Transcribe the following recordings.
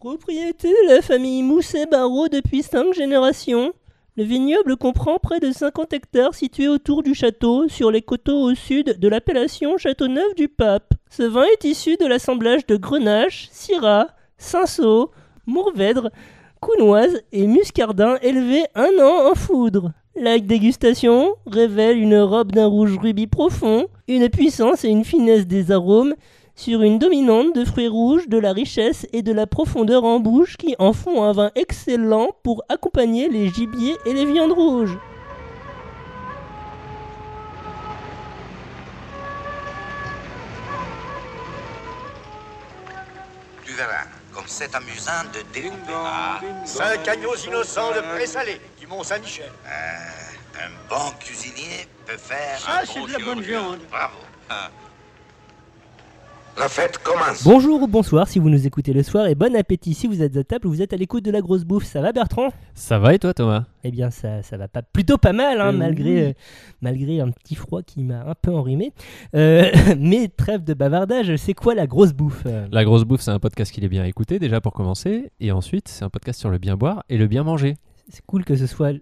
Propriété de la famille Mousset-Barrault depuis cinq générations. Le vignoble comprend près de 50 hectares situés autour du château, sur les coteaux au sud de l'appellation Châteauneuf du Pape. Ce vin est issu de l'assemblage de Grenache, Syrah, Cinsault, Mourvèdre, Counoise et Muscardin élevés un an en foudre. La dégustation révèle une robe d'un rouge rubis profond, une puissance et une finesse des arômes sur une dominante de fruits rouges, de la richesse et de la profondeur en bouche qui en font un vin excellent pour accompagner les gibiers et les viandes rouges. Tu verras, comme c'est amusant de découper. Ah, Cinq agneaux innocents de présalé du Mont-Saint-Michel. euh, un bon cuisinier peut faire. Ça, un c'est de la bonne viande. Bravo. Ah. La fête commence. Bonjour ou bonsoir si vous nous écoutez le soir et bon appétit si vous êtes à table ou vous êtes à l'écoute de la grosse bouffe. Ça va Bertrand? Ça va et toi Thomas? Eh bien ça, ça va pas plutôt pas mal hein, Euh, malgré, euh, malgré un petit froid qui m'a un peu enrhumé. Euh, mais trêve de bavardage, c'est quoi la grosse bouffe? La grosse bouffe, c'est un podcast qu'il est bien écouté déjà pour commencer, et ensuite c'est un podcast sur le bien boire et le bien manger. C'est cool que ce soit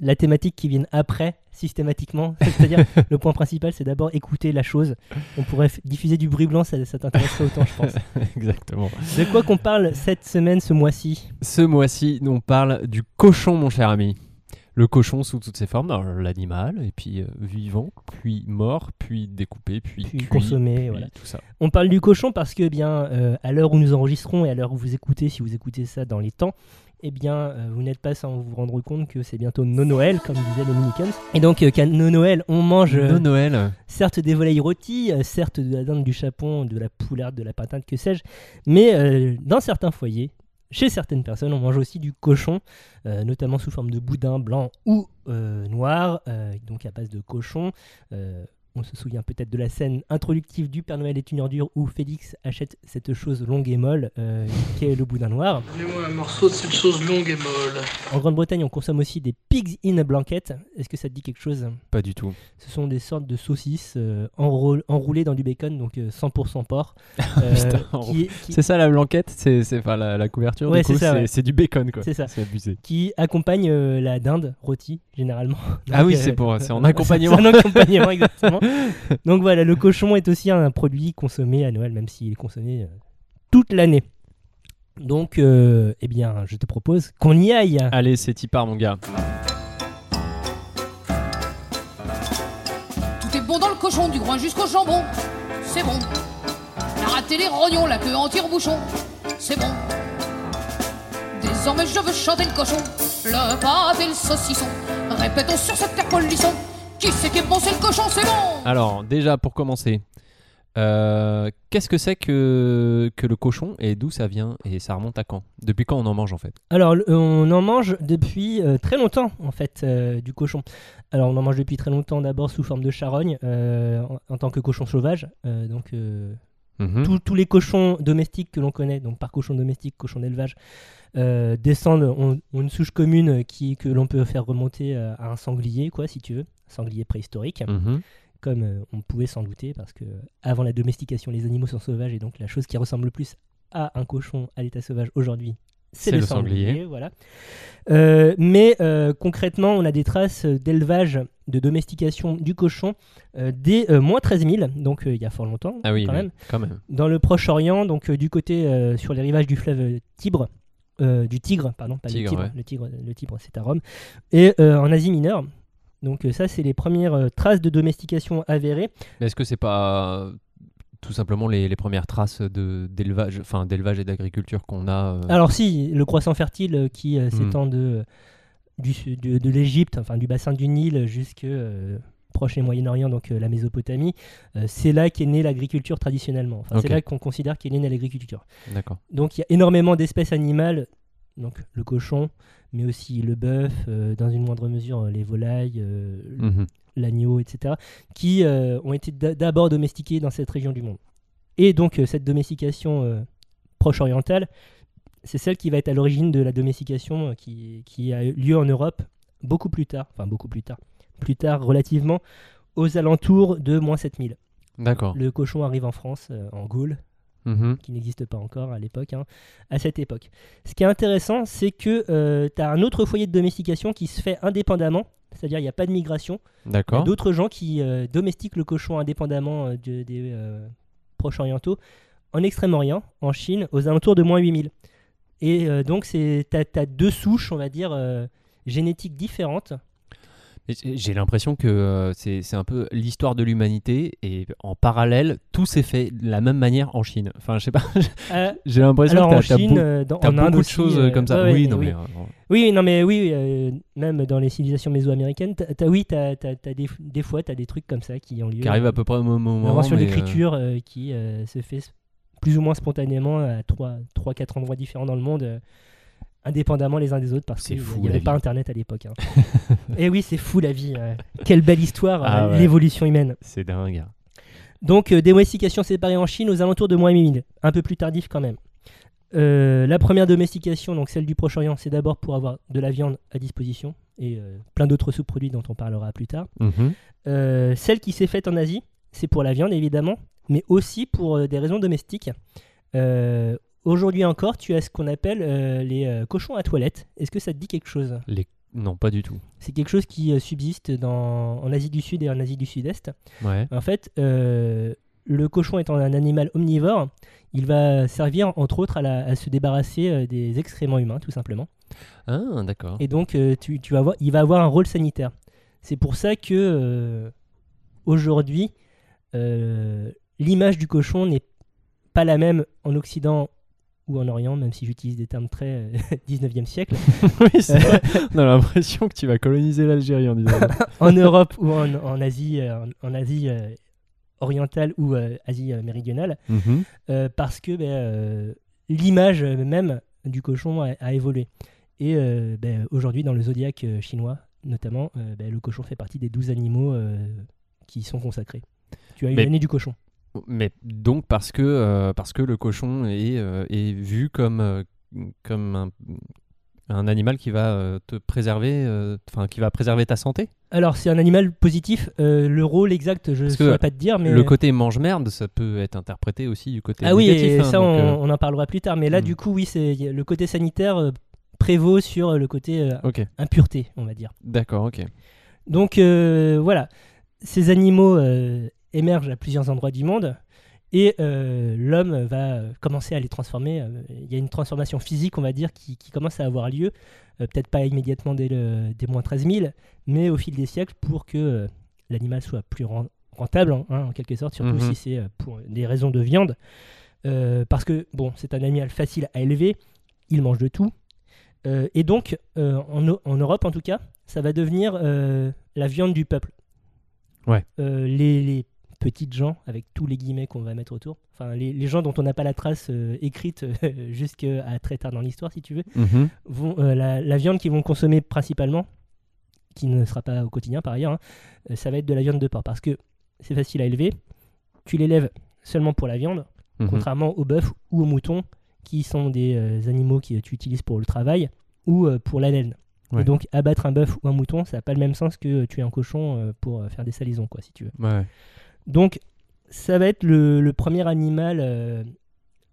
la thématique qui vienne après systématiquement. C'est-à-dire le point principal c'est d'abord écouter la chose. On pourrait diffuser du bruit blanc, ça, ça t'intéresserait autant je pense. Exactement. De quoi qu'on parle cette semaine, ce mois-ci? Ce mois-ci, on parle du cochon, mon cher ami. Le cochon sous toutes ses formes, l'animal, et puis euh, vivant, puis mort, puis découpé, puis, Puis cuit, consommé, puis voilà. tout ça. On parle du cochon parce que, eh bien, euh, à l'heure où nous enregistrons et à l'heure où vous écoutez, si vous écoutez ça dans les temps, eh bien, euh, vous n'êtes pas sans vous rendre compte que c'est bientôt No Noël, comme disaient les Minikins. Et donc, euh, qu'à No Noël, on mange euh, Noël. certes des volailles rôties, euh, certes de la dinde, du chapon, de la poularde, de la pintade, que sais-je, mais euh, dans certains foyers, chez certaines personnes, on mange aussi du cochon, euh, notamment sous forme de boudin blanc ou euh, noir, euh, donc à base de cochon. Euh, on se souvient peut-être de la scène introductive du Père Noël est une ordure où Félix achète cette chose longue et molle euh, qu'est le boudin noir. Donnez-moi un morceau de cette chose longue et molle. En Grande-Bretagne, on consomme aussi des pigs in a blanket. Est-ce que ça te dit quelque chose? Pas du tout. Ce sont des sortes de saucisses euh, enroulées dans du bacon, donc euh, 100% porc. euh, Putain, qui, est- qui- C'est ça la blanquette? C'est c'est- enfin, la, la couverture Ouais, c'est ça, ouais. c'est du bacon quoi. C'est ça. C'est abusé. qui accompagne euh, la dinde rôtie, généralement. Ah oui, euh, c'est pour- c'est en c'est accompagnement. un accompagnement, exactement. Donc voilà, le cochon est aussi un produit consommé à Noël, même s'il est consommé euh, toute l'année. Donc, euh, eh bien, je te propose qu'on y aille. Allez, c'est y part mon gars. Tout est bon dans le cochon, du groin jusqu'au jambon. C'est bon. La rate et les rognons, la queue en tire-bouchon. C'est bon. Désormais, je veux chanter le cochon, le pâté et le saucisson. Répétons sur cette terre polisson. Qui c'est le cochon, c'est bon. Alors, déjà pour commencer, euh, qu'est-ce que c'est que, que le cochon et d'où ça vient et ça remonte à quand? Depuis quand on en mange en fait? Alors, le- on en mange depuis euh, très longtemps, en fait, euh, du cochon. Alors, on en mange depuis très longtemps d'abord sous forme de charogne, euh, en, en tant que cochon sauvage. Euh, donc, euh, Mhm. tous- tous les cochons domestiques que l'on connaît, donc par cochon domestique, cochon d'élevage, euh, descendent, ont, ont une souche commune qui, que l'on peut faire remonter euh, à un sanglier, quoi, si tu veux, un sanglier préhistorique, Mhm. comme euh, on pouvait s'en douter, parce que avant la domestication, les animaux sont sauvages, et donc la chose qui ressemble le plus à un cochon à l'état sauvage aujourd'hui, c'est le, sanglier. sanglier. Voilà. Euh, mais euh, concrètement, on a des traces d'élevage, de domestication du cochon euh, dès moins 13 000, donc il y a fort longtemps Ah oui, quand oui, même quand même. dans le Proche-Orient, donc du côté sur les rivages du fleuve Tibre, du Tigre, pardon, pas Tigre, le Tibre, ouais. le Tigre, le Tibre c'est à Rome, et en Asie mineure. Donc ça, c'est les premières traces de domestication avérées. Mais est-ce que c'est pas tout simplement les, les premières traces de d'élevage, enfin d'élevage et d'agriculture qu'on a euh, Alors si, le croissant fertile euh, qui euh, Hmm. s'étend de, du, de, de l'Égypte, enfin du bassin du Nil jusque euh, proche et Moyen-Orient, donc la Mésopotamie, c'est là qu'est née l'agriculture traditionnellement. Enfin. C'est là qu'on considère qu'est née l'agriculture. D'accord. Donc il y a énormément d'espèces animales, donc le cochon, mais aussi le bœuf, dans une moindre mesure les volailles, Mhm. L'agneau, etc., qui euh, ont été d'a- d'abord domestiqués dans cette région du monde. Et donc euh, cette domestication euh, proche orientale, c'est celle qui va être à l'origine de la domestication qui, qui a eu lieu en Europe beaucoup plus tard, enfin beaucoup plus tard, plus tard relativement aux alentours de moins 7000. D'accord. Le cochon arrive en France, euh, en Gaule, Mhm. qui n'existe pas encore à l'époque, hein, à cette époque. Ce qui est intéressant, c'est que tu as un autre foyer de domestication qui se fait indépendamment, c'est-à-dire il n'y a pas de migration. D'accord. d'autres gens qui euh, domestiquent le cochon indépendamment euh, de- des euh, proches orientaux en Extrême-Orient, en Chine, aux alentours de moins 8000. Et donc, tu as, deux souches, on va dire, génétiques différentes. J'ai- l'impression que euh, c'est un peu l'histoire de l'humanité et en parallèle, tout s'est fait de la même manière en Chine. Enfin, je sais pas, Euh, j'ai l'impression que t'as- t'as Chine, beau- Inde beaucoup de aussi, choses euh, comme ça. ouais, oui, non oui. mais. euh, Oui, non, mais oui, même dans les civilisations méso-américaines, oui, t'as- t'as des, des fois, tu as des trucs comme ça qui ont lieu. qui arrive à peu près au même moment. Euh, l'écriture qui se fait plus ou moins spontanément à 3-4 endroits différents dans le monde, indépendamment les uns des autres, parce qu'il n'y avait pas. Internet à l'époque. hein. Et oui, c'est fou la vie. euh. Quelle belle histoire, Ah euh, ouais. l'évolution humaine. C'est dingue. Donc, euh, domestication séparée en Chine aux alentours de moins 8000, un peu plus tardif quand même. Euh, la première domestication, donc celle du Proche-Orient, c'est d'abord pour avoir de la viande à disposition et euh, plein d'autres sous-produits dont on parlera plus tard. Mhm. Euh, celle qui s'est faite en Asie, c'est pour la viande évidemment, mais aussi pour des raisons domestiques. Euh, Aujourd'hui encore, tu as ce qu'on appelle euh, les euh, cochons à toilette. Est-ce que ça te dit quelque chose? Les... Non, pas du tout. C'est quelque chose qui euh, subsiste dans, en Asie du Sud et en Asie du Sud-Est. Ouais. En fait, le cochon étant un animal omnivore, il va servir entre autres à, la- à se débarrasser des excréments humains, tout simplement. Ah, d'accord. Et donc, tu, tu vas voir, il va avoir un rôle sanitaire. C'est pour ça que euh, aujourd'hui, euh, l'image du cochon n'est pas la même en Occident ou en Orient, même si j'utilise des termes très euh, 19e siècle, oui, vrai. On a l'impression que tu vas coloniser l'Algérie en disant en Europe ou en, en Asie, euh, en, en Asie euh, orientale ou euh, Asie euh, méridionale. Mhm. Euh, parce que ben, euh, l'image même du cochon a, a évolué. Et euh, ben, aujourd'hui, dans le zodiaque euh, chinois, notamment, euh, ben, le cochon fait partie des 12 animaux euh, qui sont consacrés. Tu as eu Mais- l'année du cochon. Mais donc parce que, euh, parce que le cochon est, euh, est vu comme, euh, comme un, un animal qui va te préserver, enfin qui va préserver ta santé. Alors, c'est un animal positif. le rôle exact, je ne saurais pas te dire, mais. Le côté mange-merde, ça peut être interprété aussi du côté ah oui, et hein, ça, donc, on, on en parlera plus tard. Mais là, hmm. du coup, oui, c'est le côté sanitaire prévaut sur le côté impureté, on va dire. d'accord, ok. Donc voilà, ces animaux émergent à plusieurs endroits du monde et euh, l'homme va commencer à les transformer. Euh, Il y a une transformation physique, on va dire, qui, qui commence à avoir lieu, Euh, peut-être pas immédiatement dès, le, dès moins 13 000, mais au fil des siècles pour que euh, l'animal soit plus ren- rentable, hein, en quelque sorte, surtout Mhm. si c'est pour des raisons de viande. Parce que, bon, c'est un animal facile à élever, il mange de tout. Et donc, en, Eu- en Europe en tout cas, ça va devenir la viande du peuple. Ouais. Les, les petites gens, avec tous les guillemets qu'on va mettre autour, enfin les, les gens dont on n'a pas la trace euh, écrite jusqu'à très tard dans l'histoire, si tu veux, Mhm. vont, euh, la, la viande qu'ils vont consommer principalement, qui ne sera pas au quotidien par ailleurs, hein, euh, ça va être de la viande de porc. Parce que c'est facile à élever, tu l'élèves seulement pour la viande, Mhm. contrairement au bœuf ou au mouton, qui sont des euh, animaux que tu utilises pour le travail ou euh, pour la laine. Ouais. Et donc abattre un bœuf ou un mouton, ça n'a pas le même sens que tuer un cochon euh, pour euh, faire des salaisons, quoi, si tu veux. Ouais. Donc ça va être le, le premier animal, euh,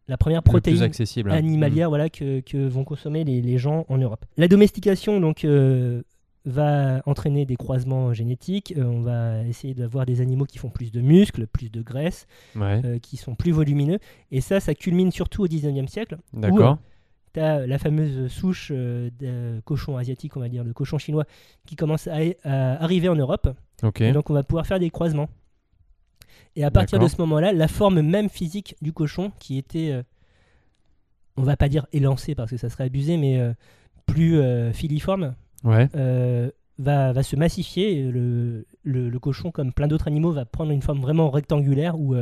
la première Le protéine accessible. hein. animalière voilà, que, que vont consommer les, les gens en Europe. La domestication donc, euh, va entraîner des croisements génétiques. Euh, on va essayer d'avoir des animaux qui font plus de muscles, plus de graisse. Ouais, qui sont plus volumineux. Et ça, ça culmine surtout au 19e siècle. d'accord. Tu as la fameuse souche de cochon asiatique, on va dire, de cochon chinois, qui commence à, à arriver en Europe. Et donc on va pouvoir faire des croisements. Et à partir de ce moment-là, la forme même physique du cochon, qui était, euh, on va pas dire élancée parce que ça serait abusé, mais euh, plus euh, filiforme, Ouais. euh, va, va se massifier. Et le, le- le cochon, comme plein d'autres animaux, va prendre une forme vraiment rectangulaire ou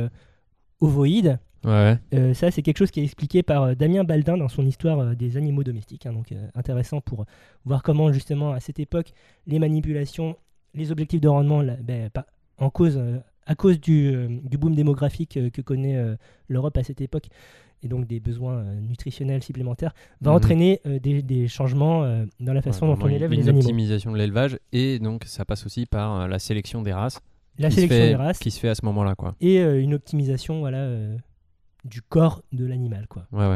ovoïde. Ouais. Euh, ça, c'est quelque chose qui est expliqué par euh, Damien Baldin dans son histoire euh, des animaux domestiques. hein, donc, intéressant pour voir comment, justement, à cette époque, les manipulations, les objectifs de rendement, là, ben, en cause, à cause du, euh, du boom démographique euh, que connaît euh, l'Europe à cette époque, et donc des besoins nutritionnels supplémentaires, va Mhm. entraîner euh, des, des changements euh, dans la façon Ouais, dont on élève une les animaux. optimisation de l'élevage et donc ça passe aussi par euh, la sélection des races. La qui se sélection fait- des races Qui se fait à ce moment-là, quoi. et une optimisation voilà, du corps de l'animal. quoi. Ouais,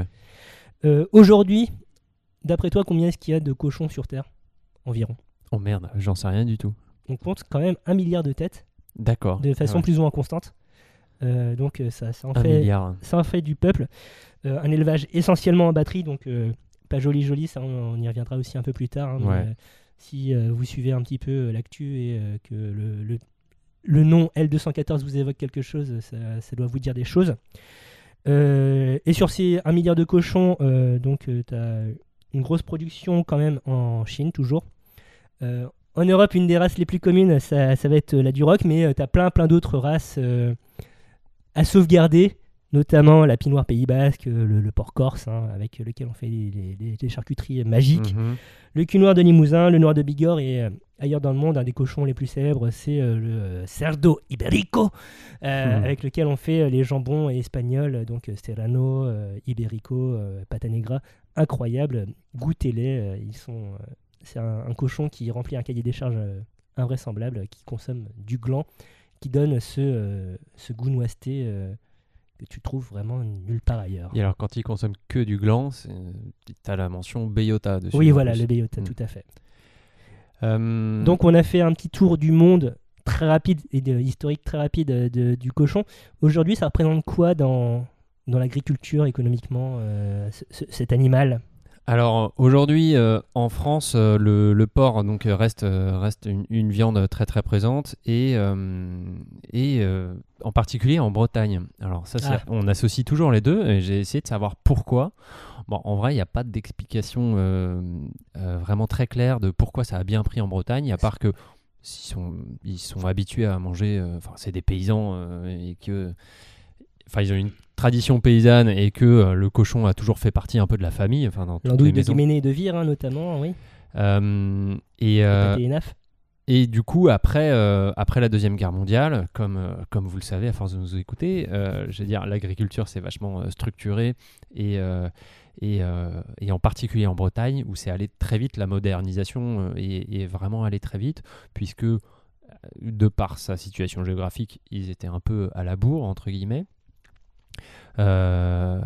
ouais. Aujourd'hui, d'après toi, combien est-ce qu'il y a de cochons sur Terre Environ? Oh merde, j'en sais rien du tout. On compte quand même un milliard de têtes, D'accord. de façon Ouais. plus ou moins constante. Euh, donc euh, ça, ça, en Un fait, milliard. ça en fait du peuple. Euh, un élevage essentiellement en batterie, donc euh, pas joli joli, ça on, on y reviendra aussi un peu plus tard. hein, Ouais. si vous suivez un petit peu l'actu et que le, le, le nom L214 vous évoque quelque chose, ça, ça doit vous dire des choses. Et sur ces 1 milliard de cochons, donc tu as une grosse production quand même en Chine toujours. Euh, en Europe, une des races les plus communes, ça, ça va être la Duroc, mais tu as plein plein d'autres races euh, à sauvegarder, notamment la Pinoire Pays Basque, euh, le, le porc corse, hein, avec lequel on fait les charcuteries magiques, Mhm. le cul noir de Limousin, le noir de Bigorre et euh, ailleurs dans le monde, un des cochons les plus célèbres, c'est euh, le euh, Cerdo Iberico, euh, Mhm. avec lequel on fait euh, les jambons espagnols, donc euh, Serrano, euh, Iberico, euh, Pata Negra, incroyable. Goûtez-les, euh, ils sont. C'est un, un cochon qui remplit un cahier des charges euh, invraisemblable, qui consomme du gland, qui donne ce, euh, ce goût noiseté euh, que tu trouves vraiment nulle part ailleurs. Et alors, quand ils consomment que du gland, c'est- t'as la mention Beyota dessus. Oui, voilà, plus. le Beyota, Mm. tout à fait. Euh, Donc on a fait un petit tour du monde très rapide et de- historique très rapide de- du cochon. Aujourd'hui, ça représente quoi dans, dans l'agriculture économiquement, euh, ce- ce- cet animal? Alors aujourd'hui euh, en France, euh, le, le porc donc euh, reste euh, reste une, une viande très très présente et et en particulier en Bretagne. Alors ça, c'est- Ah. on associe toujours les deux et j'ai essayé de savoir pourquoi. Bon, en vrai, il n'y a pas d'explication vraiment très claire de pourquoi ça a bien pris en Bretagne, à part que ils sont, ils sont habitués à manger. Enfin, c'est des paysans et que enfin ils ont une tradition paysanne et que euh, le cochon a toujours fait partie un peu de la famille enfin dans toutes L'andouille les de maisons. Guéméné et de Vire, hein, notamment, oui. Euh, et, euh, Pâté et Naf. et du coup après euh, après la deuxième guerre mondiale comme euh, comme vous le savez à force de nous écouter euh, je veux dire l'agriculture c'est vachement euh, structuré et euh, et, euh, et en particulier en Bretagne où c'est allé très vite la modernisation euh, est, est vraiment allé très vite puisque euh, de par sa situation géographique ils étaient un peu à la bourre entre guillemets euh,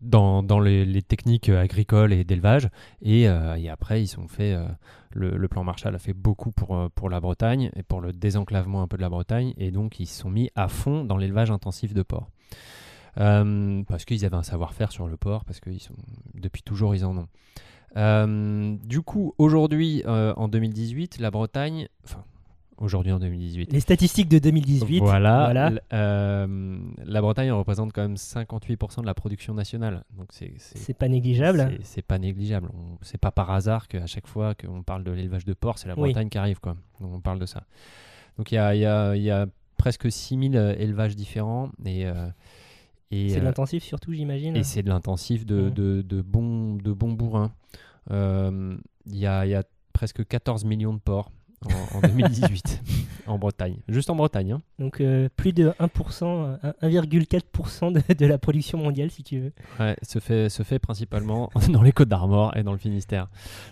dans, les, techniques agricoles et d'élevage. Et, euh, après, ils ont fait. euh, le, plan Marshall a fait beaucoup pour, pour la Bretagne et pour le désenclavement un peu de la Bretagne. Et donc, ils se sont mis à fond dans l'élevage intensif de porc. Euh, parce qu'ils avaient un savoir-faire sur le porc, parce que depuis toujours, ils en ont. Du coup, aujourd'hui, en 2018, la Bretagne. Aujourd'hui en 2018. Les statistiques de 2018. Voilà. voilà. euh, la Bretagne représente quand même 58% de la production nationale. Donc c'est pas négligeable. c'est- pas négligeable. C'est pas par hasard qu'à chaque fois qu'on parle de l'élevage de porc, c'est la Oui. Bretagne qui arrive. Quoi. Donc on parle de ça. Donc il y a, y a- y a presque 6000 euh, élevages différents. Et, euh, et, C'est de l'intensif surtout, j'imagine. et c'est de l'intensif de, de, de bons de bons bourrins. Euh, Il y, a, il y a presque 14 millions de porcs en, en 2018 en Bretagne. Juste en Bretagne. hein. Donc euh, plus de 1%, euh, 1,4% de, de la production mondiale, si tu veux. Ouais, se fait, se fait principalement dans les Côtes d'Armor et dans le Finistère.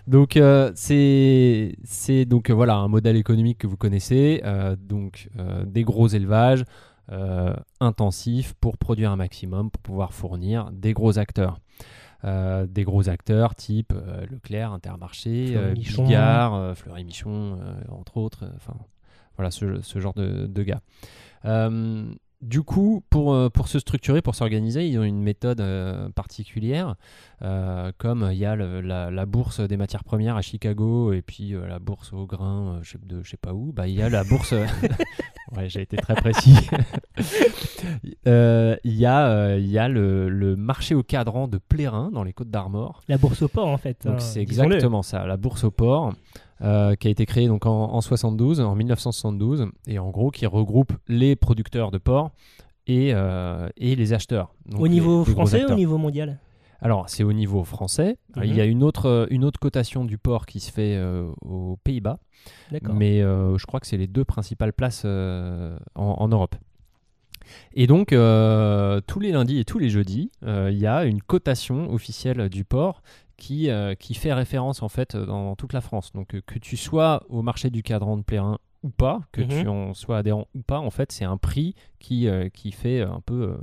Donc euh, c'est c'est donc euh, voilà un modèle économique que vous connaissez, euh, donc euh, des gros élevages euh, intensifs pour produire un maximum, pour pouvoir fournir des gros acteurs. Euh, des gros acteurs type euh, Leclerc, Intermarché, euh, Michon. Bigard, euh, Fleury Michon, entre autres. Enfin, voilà ce, ce genre de, de gars. Du coup, pour, euh, pour se structurer, pour s'organiser, ils ont une méthode euh, particulière. Euh, comme il y a le- la, la bourse des matières premières à Chicago et puis euh, la bourse au grain je sais- de je sais pas où, bah, il y a la bourse. ouais, j'ai été très précis. Il y a, il y a le, le marché au cadran de Plérin dans les Côtes d'Armor. La bourse au port, en fait. Donc hein, c'est exactement ça, la bourse au port, euh, qui a été créée donc en, en 72, en 1972, et en gros qui regroupe les producteurs de porc et, euh, et les acheteurs. Donc Au niveau les français, au acteurs. niveau mondial? Alors c'est au niveau français. Mhm. Il y a une autre, euh, une autre cotation du porc qui se fait euh, aux Pays-Bas, mais je crois que c'est les deux principales places en, en Europe. Et donc, euh, tous les lundis et tous les jeudis, euh, il y a une cotation officielle du porc qui, euh, qui fait référence en fait dans toute la France. Donc, que tu sois au marché du cadran de Plérin ou pas, que Mhm. tu en sois adhérent ou pas, en fait, c'est un prix qui, qui fait un peu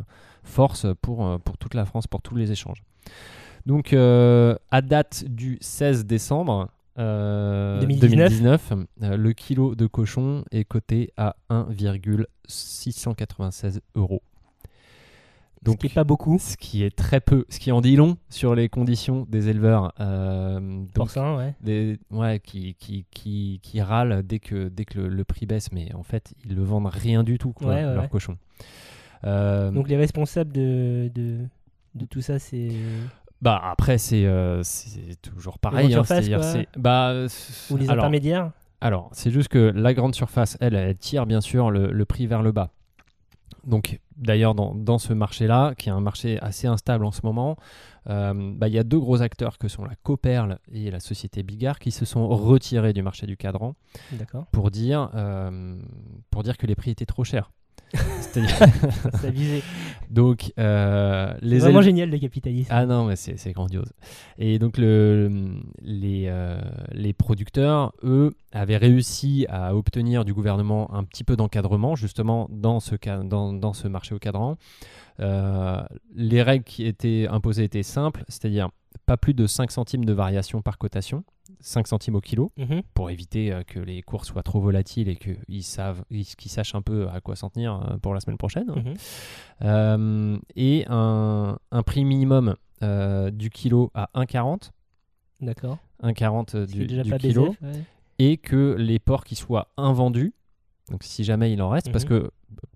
force pour, pour toute la France, pour tous les échanges. Donc, à date du 16 décembre euh, 2019, euh, le kilo de cochon est coté à 1,696 euros. Donc, ce qui est pas beaucoup. Ce qui est très peu, ce qui en dit long sur les conditions des éleveurs. euh, donc, Porcin, ouais. des, ouais, qui, qui, qui, qui râlent dès que, dès que le, le prix baisse, mais en fait, ils le vendent rien du tout, quoi, Ouais, ouais, leur cochon. Euh, Donc les responsables de, de, de tout ça, c'est. Bah après, c'est euh, toujours pareil. hein, quoi. bah, Ou les alors, intermédiaires Alors, c'est juste que la grande surface, elle, elle tire bien sûr le, le prix vers le bas. Donc, d'ailleurs, dans, dans ce marché-là, qui est un marché assez instable en ce moment, euh, bah, il y a deux gros acteurs que sont la Coperle et la société Bigard qui se sont retirés du marché du cadran pour dire, euh, pour dire que les prix étaient trop chers. Ça visait. donc, euh, C'est les vraiment génial le capitalisme. ah non, mais c'est c'est grandiose. Et donc, le, les, euh, les producteurs, eux, avaient réussi à obtenir du gouvernement un petit peu d'encadrement, justement, dans ce, dans, dans ce marché au cadran. Euh, les règles qui étaient imposées étaient simples, c'est-à-dire pas plus de 5 centimes de variation par cotation, 5 centimes au kilo, Mhm. pour éviter euh, que les cours soient trop volatiles et qu'ils savent, ils- qu'ils sachent un peu à quoi s'en tenir euh, pour la semaine prochaine. Mhm. Euh, et un, un prix minimum du kilo à 1,40 D'accord. 1,40 Ce qui est du, déjà du pas kilo ouais. et que les porcs qui soient invendus donc si jamais il en reste parce Mhm. que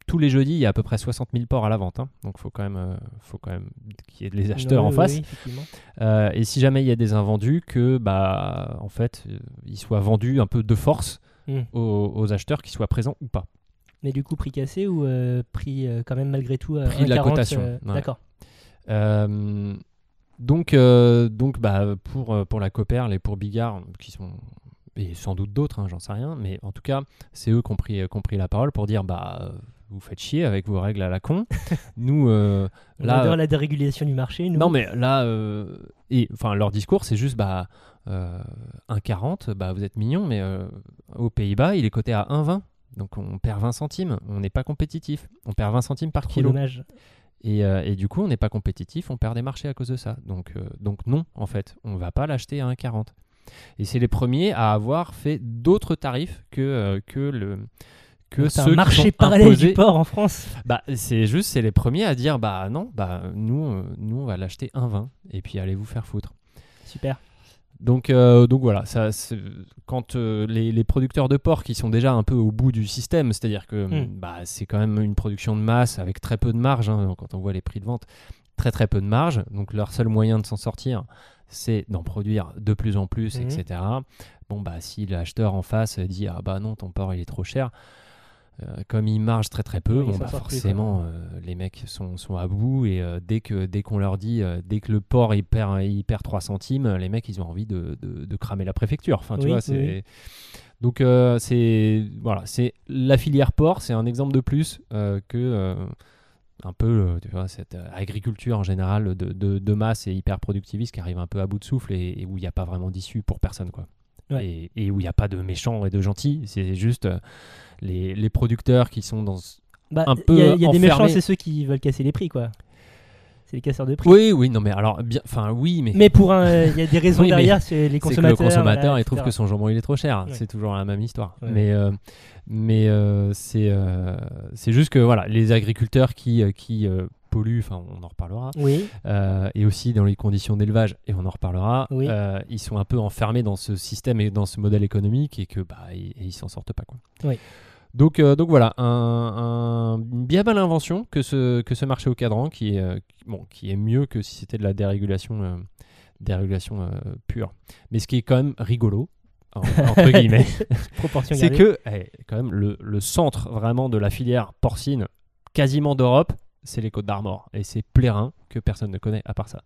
tous les jeudis il y a à peu près 60 000 porcs à la vente hein. donc faut quand même euh, faut quand même qu'il y ait des acheteurs Oui, en face oui. Euh, et si jamais il y a des invendus que bah en fait euh, ils soient vendus un peu de force Mm. aux, aux acheteurs qui soient présents ou pas Mais du coup, prix cassé ou prix quand même malgré tout à Prix de la 1,40, cotation, ouais. D'accord. Donc, donc bah, pour, pour la Coperle et pour Bigard, qui sont, et sans doute d'autres, hein, j'en sais rien, mais en tout cas, c'est eux qui ont pris, qui ont pris la parole pour dire bah, euh, vous faites chier avec vos règles à la con. Nous, euh, On là. adore la dérégulation du marché. Nous. Non, mais là, euh, et, enfin, leur discours, c'est juste bah, euh, 1,40, bah, vous êtes mignon, mais euh, aux Pays-Bas, il est coté à 1,20. Donc on perd 20 centimes, on n'est pas compétitif. On perd 20 centimes par Trop kilo. dommage. Et, euh, et du coup, on n'est pas compétitif, on perd des marchés à cause de ça. Donc, euh, donc non, en fait, on va pas l'acheter à 1,40. Et c'est les premiers à avoir fait d'autres tarifs que, euh, que le que c'est un marché parallèle imposés. du porc en France. Bah, c'est juste, c'est les premiers à dire bah non, bah nous, euh, nous on va l'acheter 1,20 et puis allez vous faire foutre. Super. Donc, euh, donc voilà, ça, quand euh, les, les producteurs de porc qui sont déjà un peu au bout du système, c'est-à-dire que Hmm. bah, c'est quand même une production de masse avec très peu de marge, hein, quand on voit les prix de vente, très très peu de marge, donc leur seul moyen de s'en sortir, c'est d'en produire de plus en plus, Mhm. etc. Bon, bah si l'acheteur en face dit ah bah non, ton porc il est trop cher. euh, comme il marge très très peu, Oui, bon, bah, plus, forcément euh, les mecs sont, sont à bout et euh, dès que dès qu'on leur dit dès que le porc il perd il perd 3 centimes, les mecs ils ont envie de, de- de cramer la préfecture. Enfin tu Oui, vois c'est oui. donc c'est voilà c'est la filière porc c'est un exemple de plus que un peu euh, tu vois, cette euh, agriculture en général de, de- de masse et hyper productiviste qui arrive un peu à bout de souffle et, et où il n'y a pas vraiment d'issue pour personne quoi. Ouais. Et, et où il n'y a pas de méchants et de gentils, c'est juste euh, les, les producteurs qui sont dans Bah, Un il y a, peu il y a des méchants, c'est ceux qui veulent casser les prix, quoi. C'est les casseurs de prix. Oui, oui, non mais alors bien enfin oui mais Mais pour un, il y a des raisons Oui, derrière, c'est les c'est que consommateurs. le consommateur voilà, il trouve que son jambon il est trop cher Ouais. c'est toujours la même histoire Ouais. mais euh, mais euh, c'est euh, c'est juste que voilà les agriculteurs qui qui polluent enfin on en reparlera Oui, et aussi dans les conditions d'élevage et on en reparlera Oui. ils sont un peu enfermés dans ce système et dans ce modèle économique et que bah ils s'en sortent pas quoi Oui. Donc, euh, donc voilà, un, un- une bien belle invention que ce, que ce marché au cadran qui est, euh, qui- bon, qui est mieux que si c'était de la dérégulation, euh, dérégulation euh, pure. Mais ce qui est quand même rigolo, en- entre guillemets, c'est que eh, quand même le, le centre vraiment de la filière porcine, quasiment d'Europe, c'est les Côtes d'Armor. Et c'est Plérin que personne ne connaît à part ça.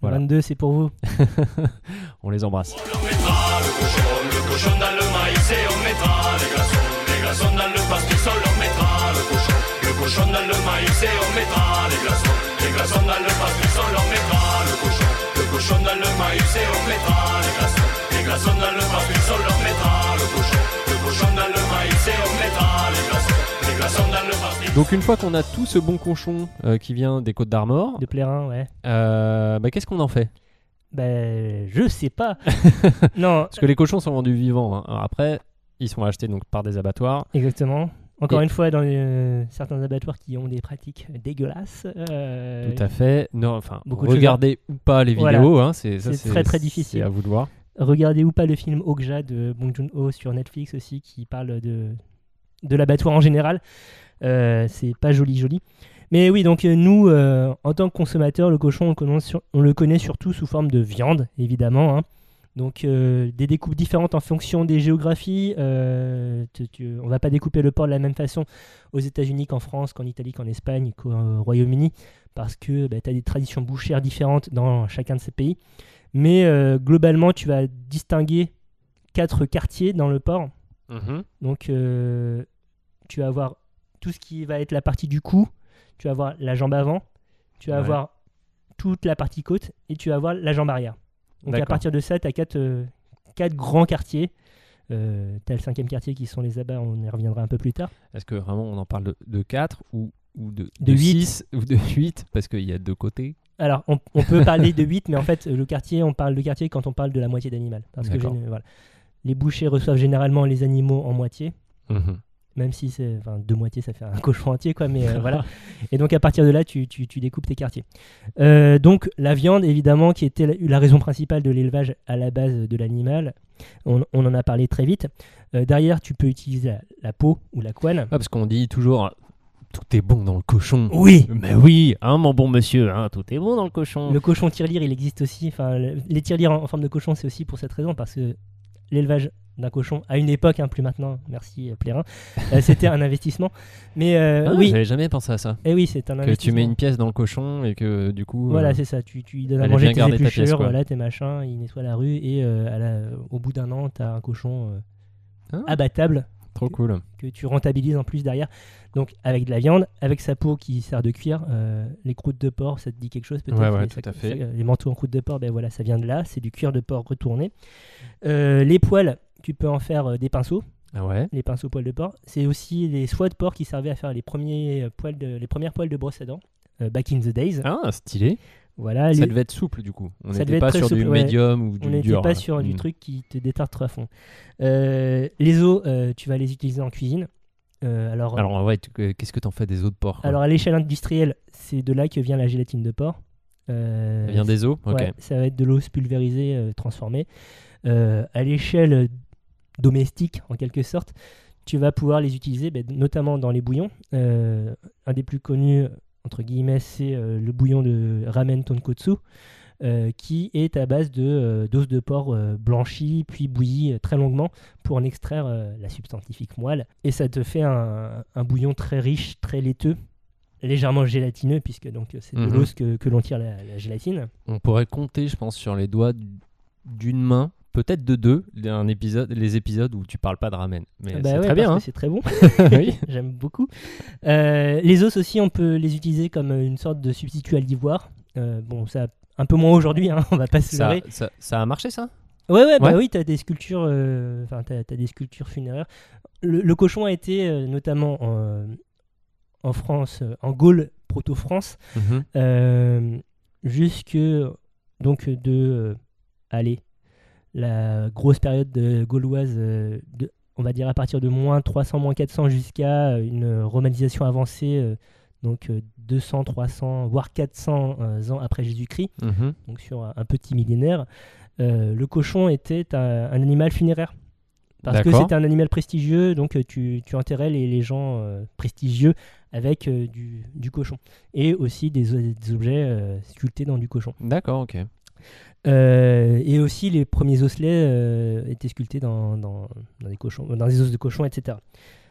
Voilà. 22, c'est pour vous. On les embrasse. On mettra le cochon, le cochon dans le maïs et on mettra les glaçons, les glaçons dans le pastis, on mettra le cochon, le cochon dans le maïs et on mettra les glaçons, les glaçons dans le pastis, on mettra le cochon, le cochon dans le maïs et on mettra les glaçons, les glaçons dans le pastis, on mettra le cochon, le cochon dans le maïs et glaçons dans le pastis. Donc une fois qu'on a tout ce bon cochon euh, qui vient des Côtes d'Armor, De Plérin, ouais. euh, bah, qu'est-ce qu'on en fait? Ben, je sais pas. non, Parce que les cochons sont vendus vivants. hein. Alors après, ils sont achetés donc par des abattoirs. exactement. Encore Et- une fois, dans les, euh, certains abattoirs qui ont des pratiques dégueulasses. euh, Tout à fait. Non, enfin, beaucoup regardez ou pas les Voilà. vidéos. hein, c'est très, très difficile. C'est à vous de voir. Regardez ou pas le film Okja de Bong Joon-ho sur Netflix aussi, qui parle de, de l'abattoir en général. Euh, c'est pas joli, joli. Mais oui, donc nous, euh, en tant que consommateurs, le cochon, on le connaît, sur- on le connaît surtout sous forme de viande, évidemment. hein. Donc euh, des découpes différentes en fonction des géographies. Euh, tu- tu- on va pas découper le porc de la même façon aux États-Unis qu'en France, qu'en Italie, qu'en Espagne, qu'au Royaume-Uni, parce que tu as des traditions bouchères différentes dans chacun de ces pays. Mais euh, globalement, tu vas distinguer quatre quartiers dans le porc. Donc, euh, tu vas avoir tout ce qui va être la partie du cou, tu vas avoir la jambe avant, tu vas Ouais. avoir toute la partie côte et tu vas avoir la jambe arrière. Donc, à partir de ça, tu as quatre, euh, quatre grands quartiers. Euh, tu as le cinquième quartier qui sont les abats, on y reviendra un peu plus tard. Est-ce que vraiment on en parle de, de 4 ou, ou de, De huit. 6 ou de 8 Parce qu'il y a deux côtés. Alors, on, on peut parler de 8, mais en fait, le quartier, on parle de quartier quand on parle de la moitié d'animal. Parce que voilà. les bouchers reçoivent généralement les animaux en moitié. Mhm. Même si c'est enfin deux moitiés ça fait un cochon entier quoi mais euh, voilà. Et donc à partir de là tu, tu- tu découpes tes quartiers. Euh, donc la viande évidemment qui était la, la raison principale de l'élevage à la base de l'animal on, on en a parlé très vite. Euh, derrière tu peux utiliser la, la peau ou la couenne. Ah, parce qu'on dit toujours tout est bon dans le cochon. oui. Mais oui, hein, mon bon monsieur, hein, tout est bon dans le cochon. le cochon tirelire il existe aussi enfin le- les tirelires en, en forme de cochon c'est aussi pour cette raison parce que l'élevage d'un cochon à une époque hein, plus maintenant merci euh, Plérin euh, c'était un investissement mais euh, Ah, oui J'avais jamais pensé à ça. et oui c'est un Que tu investissement mets une pièce dans le cochon et que du coup. Voilà, euh, c'est ça. Tu, tu lui donnes à manger tes ta épluchures, voilà, tes machins, il nettoie la rue et à la- au bout d'un an, tu as un cochon Ah. abattable Trop cool. que tu rentabilises en plus derrière. Donc avec de la viande, avec sa peau qui sert de cuir, les croûtes de porc, ça te dit quelque chose peut-être? Ouais, ouais, tout ça- à fait. ça- les manteaux en croûte de porc, ben voilà, ça vient de là, c'est du cuir de porc retourné. Les poils, tu peux en faire euh, des pinceaux, Ah ouais. les pinceaux poils de porc. C'est aussi les soies de porc qui servaient à faire les premiers euh, poils de, les premières poils de brosse à dents. euh, back in the days. Ah, stylé. Voilà, Ça les- devait être souple du coup. On n'était pas sur du ouais. médium ou du On n'était pas là. sur du Mm. truc qui te détartre à fond. Euh, les os, euh, tu vas les utiliser en cuisine. Alors, alors, Alors ouais, qu'est-ce que t'en fais des os de porc quoi à l'échelle industrielle, c'est de là que vient la gélatine de porc. Euh, Ça vient des os Ok. ouais, ça va être de l'os pulvérisé, euh, transformé. Euh, à l'échelle domestique, en quelque sorte, tu vas pouvoir les utiliser, ben, notamment dans les bouillons. Euh, un des plus connus, entre guillemets, c'est euh, le bouillon de ramen tonkotsu, euh, qui est à base de d'os de porc blanchi, puis bouilli très longuement pour en extraire la substantifique moelle. Et ça te fait un, un bouillon très riche, très laiteux, légèrement gélatineux, puisque donc c'est de Mhm. l'os que, que l'on tire la, la gélatine. On pourrait compter, je pense, sur les doigts d'une main, peut-être de deux, un épisode, les épisodes où tu parles pas de ramen. Mais Bah c'est ouais, très bien. hein. C'est très bon. Oui. J'aime beaucoup. Euh, les os aussi, on peut les utiliser comme une sorte de substitut à l'ivoire. Euh, bon, ça un peu moins aujourd'hui, hein, on va pas se Ça, leurrer. ça, ça a marché ça? Ouais, ouais, bah Ouais. oui, t'as des sculptures, euh, enfin, t'as, t'as des sculptures funéraires. Le, le cochon a été, euh, notamment en, en France, euh, en Gaule, proto-France, Mhm. euh, jusque donc de euh, allez la grosse période de- gauloise euh, de, on va dire à partir de moins 300 moins 400 jusqu'à une romanisation avancée euh, donc euh, 200 300 voire 400 euh, ans après Jésus-Christ Mhm. donc sur un, petit millénaire euh, le cochon était un, un animal funéraire parce que c'était un animal prestigieux, donc euh, tu, tu enterrais les, les gens euh, prestigieux avec euh, du, du cochon. Et aussi des, objets euh, sculptés dans du cochon. D'accord, ok. Euh, et aussi les premiers osselets euh, étaient sculptés dans, dans, dans des cochons, dans des os de cochon, etc.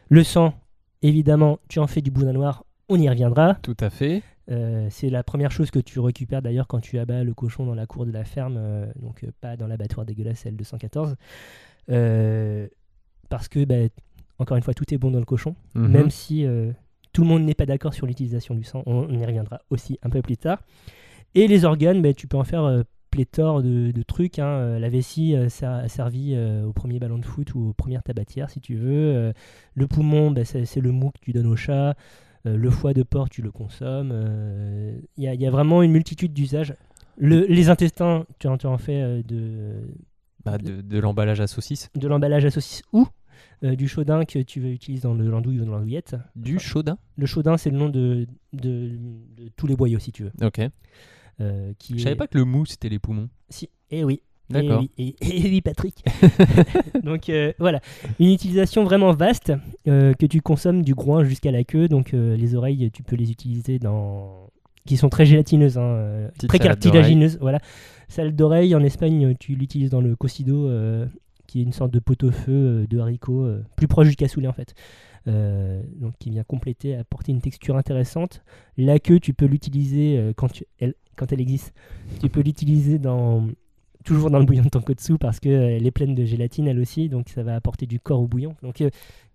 Le sang, évidemment, tu en fais du boudin noir, on y reviendra. Tout à fait. Euh, c'est la première chose que tu récupères d'ailleurs quand tu abats le cochon dans la cour de la ferme, donc pas dans l'abattoir dégueulasse L214. Euh, parce que, bah, encore une fois, tout est bon dans le cochon, Mhm. même si tout le monde n'est pas d'accord sur l'utilisation du sang, on, on y reviendra aussi un peu plus tard. Et les organes, bah, tu peux en faire pléthore de, de trucs. hein. Euh, La vessie ça a servi au premier ballon de foot ou aux premières tabatières, si tu veux. Euh, le poumon, bah, c'est le mou que tu donnes au chat. Euh, le foie de porc, tu le consommes. Il y, y a vraiment une multitude d'usages. Le- les intestins, tu en, tu en fais de, Bah, de, de l'emballage à saucisses. de l'emballage à saucisse ou euh, du chaudin que tu veux utiliser dans le l'andouille ou dans l'andouillette. Du chaudin Le chaudin, c'est le nom de, de, de tous les boyaux, si tu veux. Ok. Euh, qui Je est- savais pas que le mou c'était les poumons. Si, eh oui. Eh D'accord. oui, eh- eh oui, Patrick. donc euh, voilà, une utilisation vraiment vaste euh, que tu consommes du groin jusqu'à la queue. Donc les oreilles, tu peux les utiliser dans qui sont très gélatineuses, hein, très cartilagineuses. Voilà, salade d'oreille en Espagne, tu l'utilises dans le cocido, euh, qui est une sorte de pot-au-feu euh, de haricots, euh, plus proche du cassoulet en fait. Donc qui vient compléter, apporter une texture intéressante. La queue, tu peux l'utiliser quand, tu- elle, quand elle existe. Tu peux l'utiliser dans toujours dans le bouillon de tonkotsu parce qu'elle est pleine de gélatine elle aussi, donc ça va apporter du corps au bouillon. Donc tu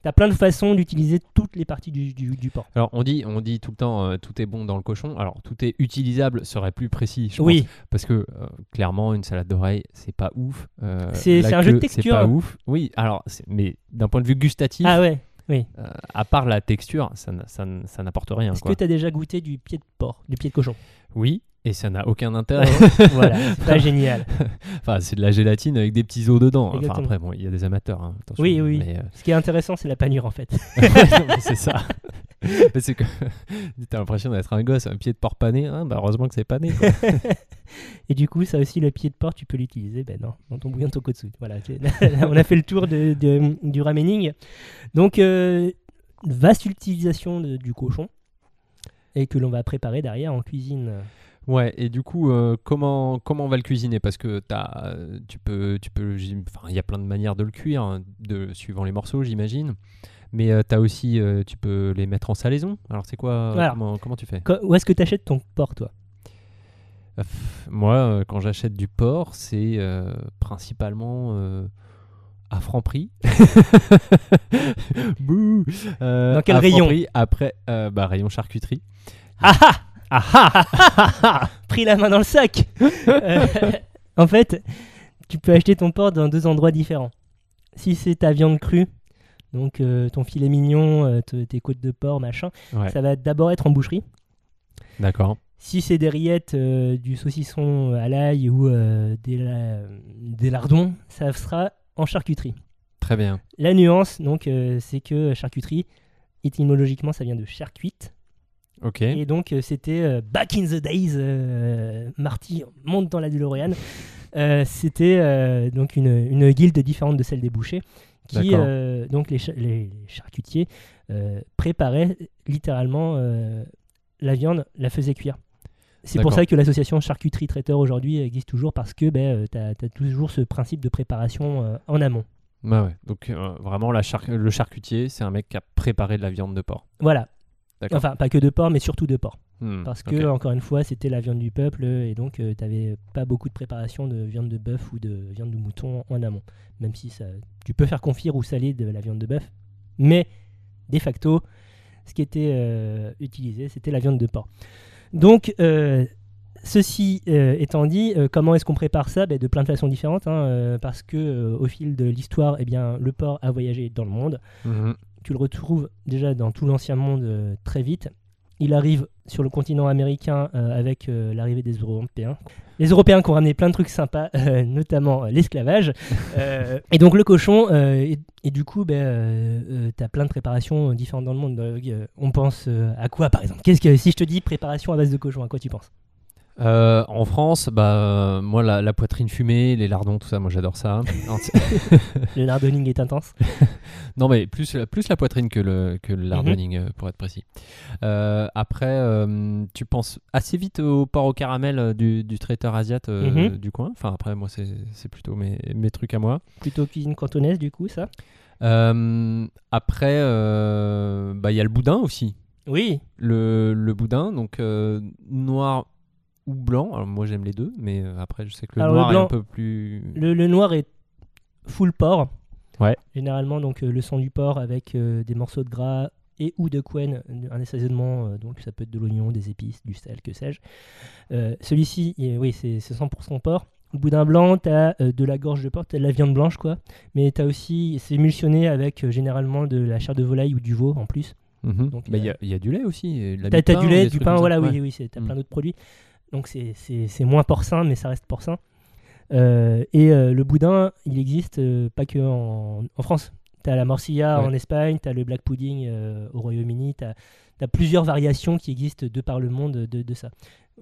as plein de façons d'utiliser toutes les parties du, du, du porc. Alors on dit, on dit tout le temps euh, tout est bon dans le cochon. Alors tout est utilisable serait plus précis. Je Oui, pense, parce que euh, clairement une salade d'oreille c'est pas ouf. Euh, C'est- un jeu de texture. C'est pas ouf. Oui. Alors mais d'un point de vue gustatif, ah ouais. euh, à part la texture, ça, ça, n'apporte rien. Est-ce que tu as déjà goûté du pied de porc, du pied de cochon? Oui. Et ça n'a aucun intérêt. Voilà, c'est pas génial. enfin, c'est de la gélatine avec des petits os dedans. Enfin, après, bon, il y a des amateurs. hein, attention, Oui, oui. Mais, euh, Ce qui est intéressant, c'est la panure en fait. C'est ça. C'est que t'as l'impression d'être un gosse, un pied de porc pané. hein, bah heureusement que c'est pané. quoi. Et du coup, ça aussi, le pied de porc, tu peux l'utiliser ben non, dans ton bouillon de tonkotsu. Voilà, on a fait le tour de, de- du ramening. Donc, euh, vaste utilisation de- du cochon et que l'on va préparer derrière en cuisine. Ouais, et du coup, euh, comment, comment on va le cuisiner? Parce que t'as, euh, tu peux, tu peux, il y a plein de manières de le cuire, hein, de, suivant les morceaux, j'imagine. Mais tu as aussi, euh, tu peux les mettre en salaison. Alors c'est quoi Voilà. comment, comment tu fais? Où est-ce que tu achètes ton porc, toi? Euh, Moi, euh, quand j'achète du porc, c'est euh, principalement euh, à Franprix. Bouh Euh, Dans quel à rayon? Franprix, Après, euh, bah, rayon charcuterie. Ah ah Ah ah ah ah Pris la main dans le sac Euh, En fait, tu peux acheter ton porc dans deux endroits différents. Si c'est ta viande crue, donc euh, ton filet mignon, euh, te- tes côtes de porc, machin, Ouais. ça va d'abord être en boucherie. D'accord. Si c'est des rillettes, euh, du saucisson à l'ail ou euh, des, la- des lardons, ça sera en charcuterie. Très bien. La nuance, donc, euh, c'est que charcuterie, étymologiquement, ça vient de charcuite. Ok. Et donc, euh, c'était euh, back in the days, euh, Marty monte dans la DeLorean. Euh, c'était euh, donc une, une guilde différente de celle des bouchers qui, D'accord. euh, donc les, cha- les charcutiers, euh, préparaient littéralement euh, la viande, la faisaient cuire. C'est pour D'accord. ça que l'association charcuterie-traiteur aujourd'hui existe toujours parce que ben, tu as, toujours ce principe de préparation euh, en amont. Ouais, ouais. Donc euh, vraiment, la char- le charcutier, c'est un mec qui a préparé de la viande de porc. Voilà. Enfin, pas que de porc, mais surtout de porc. Hmm, Parce que, encore une fois, c'était la viande du peuple et donc tu n'avais pas beaucoup de préparation de viande de bœuf ou de viande de mouton en amont. Même si ça, tu peux faire confire ou saler de la viande de bœuf. Mais, de facto, ce qui était euh, utilisé, c'était la viande de porc. Donc, euh, ceci euh, étant dit, euh, comment est-ce qu'on prépare ça? Ben, De plein de façons différentes. hein, euh, parce que euh, au fil de l'histoire, eh bien, le porc a voyagé dans le monde Mhm. Tu le retrouves déjà dans tout l'ancien monde euh, très vite. Il arrive sur le continent américain euh, avec euh, l'arrivée des Européens. Les Européens qui ont ramené plein de trucs sympas, notamment l'esclavage. Et donc le cochon, et, et du coup, ben, tu as plein de préparations différentes dans le monde. On pense à quoi par exemple? Qu'est-ce que Si je te dis préparation à base de cochon, à quoi tu penses? Euh, en France, bah, euh, moi, la, la poitrine fumée, les lardons, tout ça, moi j'adore ça. Le lardonning est intense. non, mais plus, la- plus la poitrine que le, que Mhm. le lardonning, euh, pour être précis. Euh, après, euh, tu penses assez vite au porc au caramel du, du traiteur asiate euh, Mhm. du coin? Enfin, après, moi, c'est plutôt mes, mes trucs à moi. Plutôt cuisine cantonaise, du coup, ça? Après, bah, il y a le boudin aussi. Oui. Le, le boudin, donc noir ou blanc. Alors, moi, j'aime les deux, mais euh, après, je sais que le Alors, le noir est un peu plus. Le, le noir est full porc. Ouais. Généralement, donc euh, le sang du porc avec euh, des morceaux de gras et ou de Quen, un assaisonnement, donc ça peut être de l'oignon, des épices, du sel, que sais-je. Euh, Celui-ci, oui, c'est c'est 100% porc. Au boudin blanc, tu as de la gorge de porc, tu de la viande blanche, quoi. Mais tu as aussi, c'est émulsionné avec euh, généralement de la chair de volaille ou du veau en plus. Mhm. Donc, Mais il y, euh, a- il y a du lait aussi. pain du lait, du pain, voilà, Ouais. oui, oui, t'as Mm. plein d'autres produits. Donc c'est- moins porcin, mais ça reste porcin. Euh, et euh, le boudin, il existe euh, pas que en, en France. T'as la morcilla Ouais. en Espagne, t'as le black pudding au Royaume-Uni, t'as as plusieurs variations qui existent de par le monde de, de ça.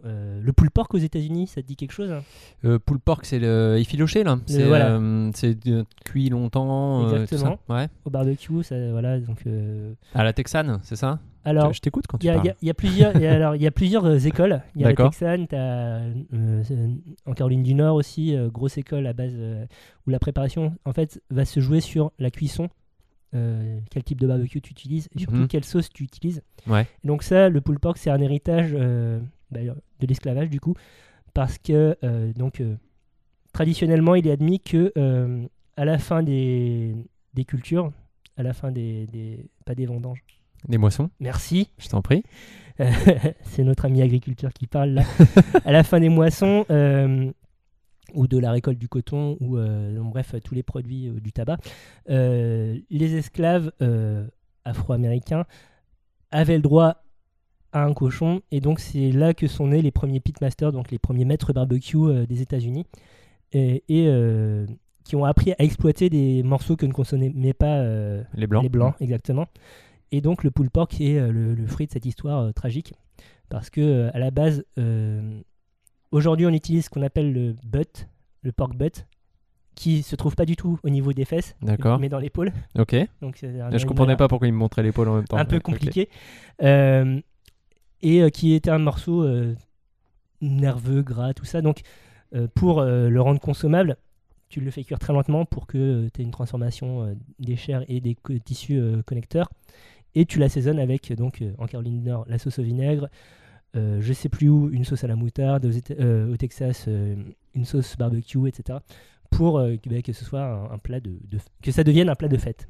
Le pulled pork aux États-Unis, ça te dit quelque chose hein? Pulled pork, c'est le effiloché là. C'est voilà. cuit longtemps. tout Exactement. ça. Ouais. Au barbecue, ça, voilà. Donc, À la texane, c'est ça? Alors, Je t'écoute quand Il tu y, a- parles. il y a- il y a plusieurs, il y a- alors, il y a plusieurs écoles. Il y a la. Texane, euh, en Caroline du Nord aussi, euh, grosse école à base euh, où la préparation en fait va se jouer sur la cuisson. quel type de barbecue tu utilises et surtout Mhm. quelle sauce tu utilises. Ouais. Et donc ça, le pulled pork, c'est un héritage d'ailleurs, de l'esclavage du coup, parce que donc traditionnellement, il est admis que à la fin des, des cultures, à la fin des, des pas des vendanges. Des moissons, Merci, je t'en prie. euh, c'est notre ami agriculteur qui parle là. à la fin des moissons, euh, ou de la récolte du coton, ou euh, bref, tous les produits euh, du tabac, les esclaves afro-américains avaient le droit à un cochon, et donc c'est là que sont nés les premiers pitmasters, donc les premiers maîtres barbecue des États-Unis, et, et, qui ont appris à exploiter des morceaux que ne consommaient pas Les blancs. les blancs, exactement. Et donc le pulled pork est euh, le, le fruit de cette histoire euh, tragique. Parce que euh, à la base, aujourd'hui on utilise ce qu'on appelle le butt, le pork butt, qui se trouve pas du tout au niveau des fesses, mais dans l'épaule. Ok. Donc je comprenais pas pourquoi il me montrait l'épaule en même temps. un peu compliqué. Euh, et euh, qui était un morceau euh, nerveux, gras, tout ça. Donc pour le rendre consommable, tu le fais cuire très lentement pour que tu aies une transformation des chairs et des tissus connecteurs. Et tu l'assaisonnes avec, donc euh, en Caroline du Nord, la sauce au vinaigre. euh, je sais plus où, une sauce à la moutarde, aux euh, au Texas, euh, une sauce barbecue, etc. Pour que, bah, que ce soit un, un plat de, de- que ça devienne un plat de fête.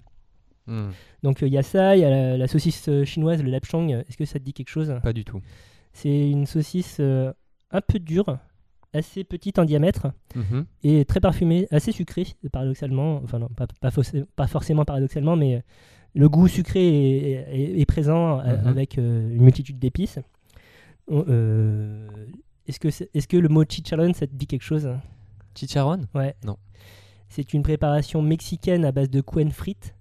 Hmm, Donc il y a ça, il y a la, la saucisse chinoise, le lapchang. Est-ce que ça te dit quelque chose? Pas du tout. C'est une saucisse un peu dure, assez petite en diamètre Mhm. et très parfumée, assez sucrée paradoxalement. Enfin non, pas, pas, forcément paradoxalement, mais le goût sucré est, est- est présent euh, Mhm. avec euh, une multitude d'épices. Euh, est-ce que, le mot chicharron, ça te dit quelque chose Chicharron Ouais. Non. C'est une préparation mexicaine à base de quen frites.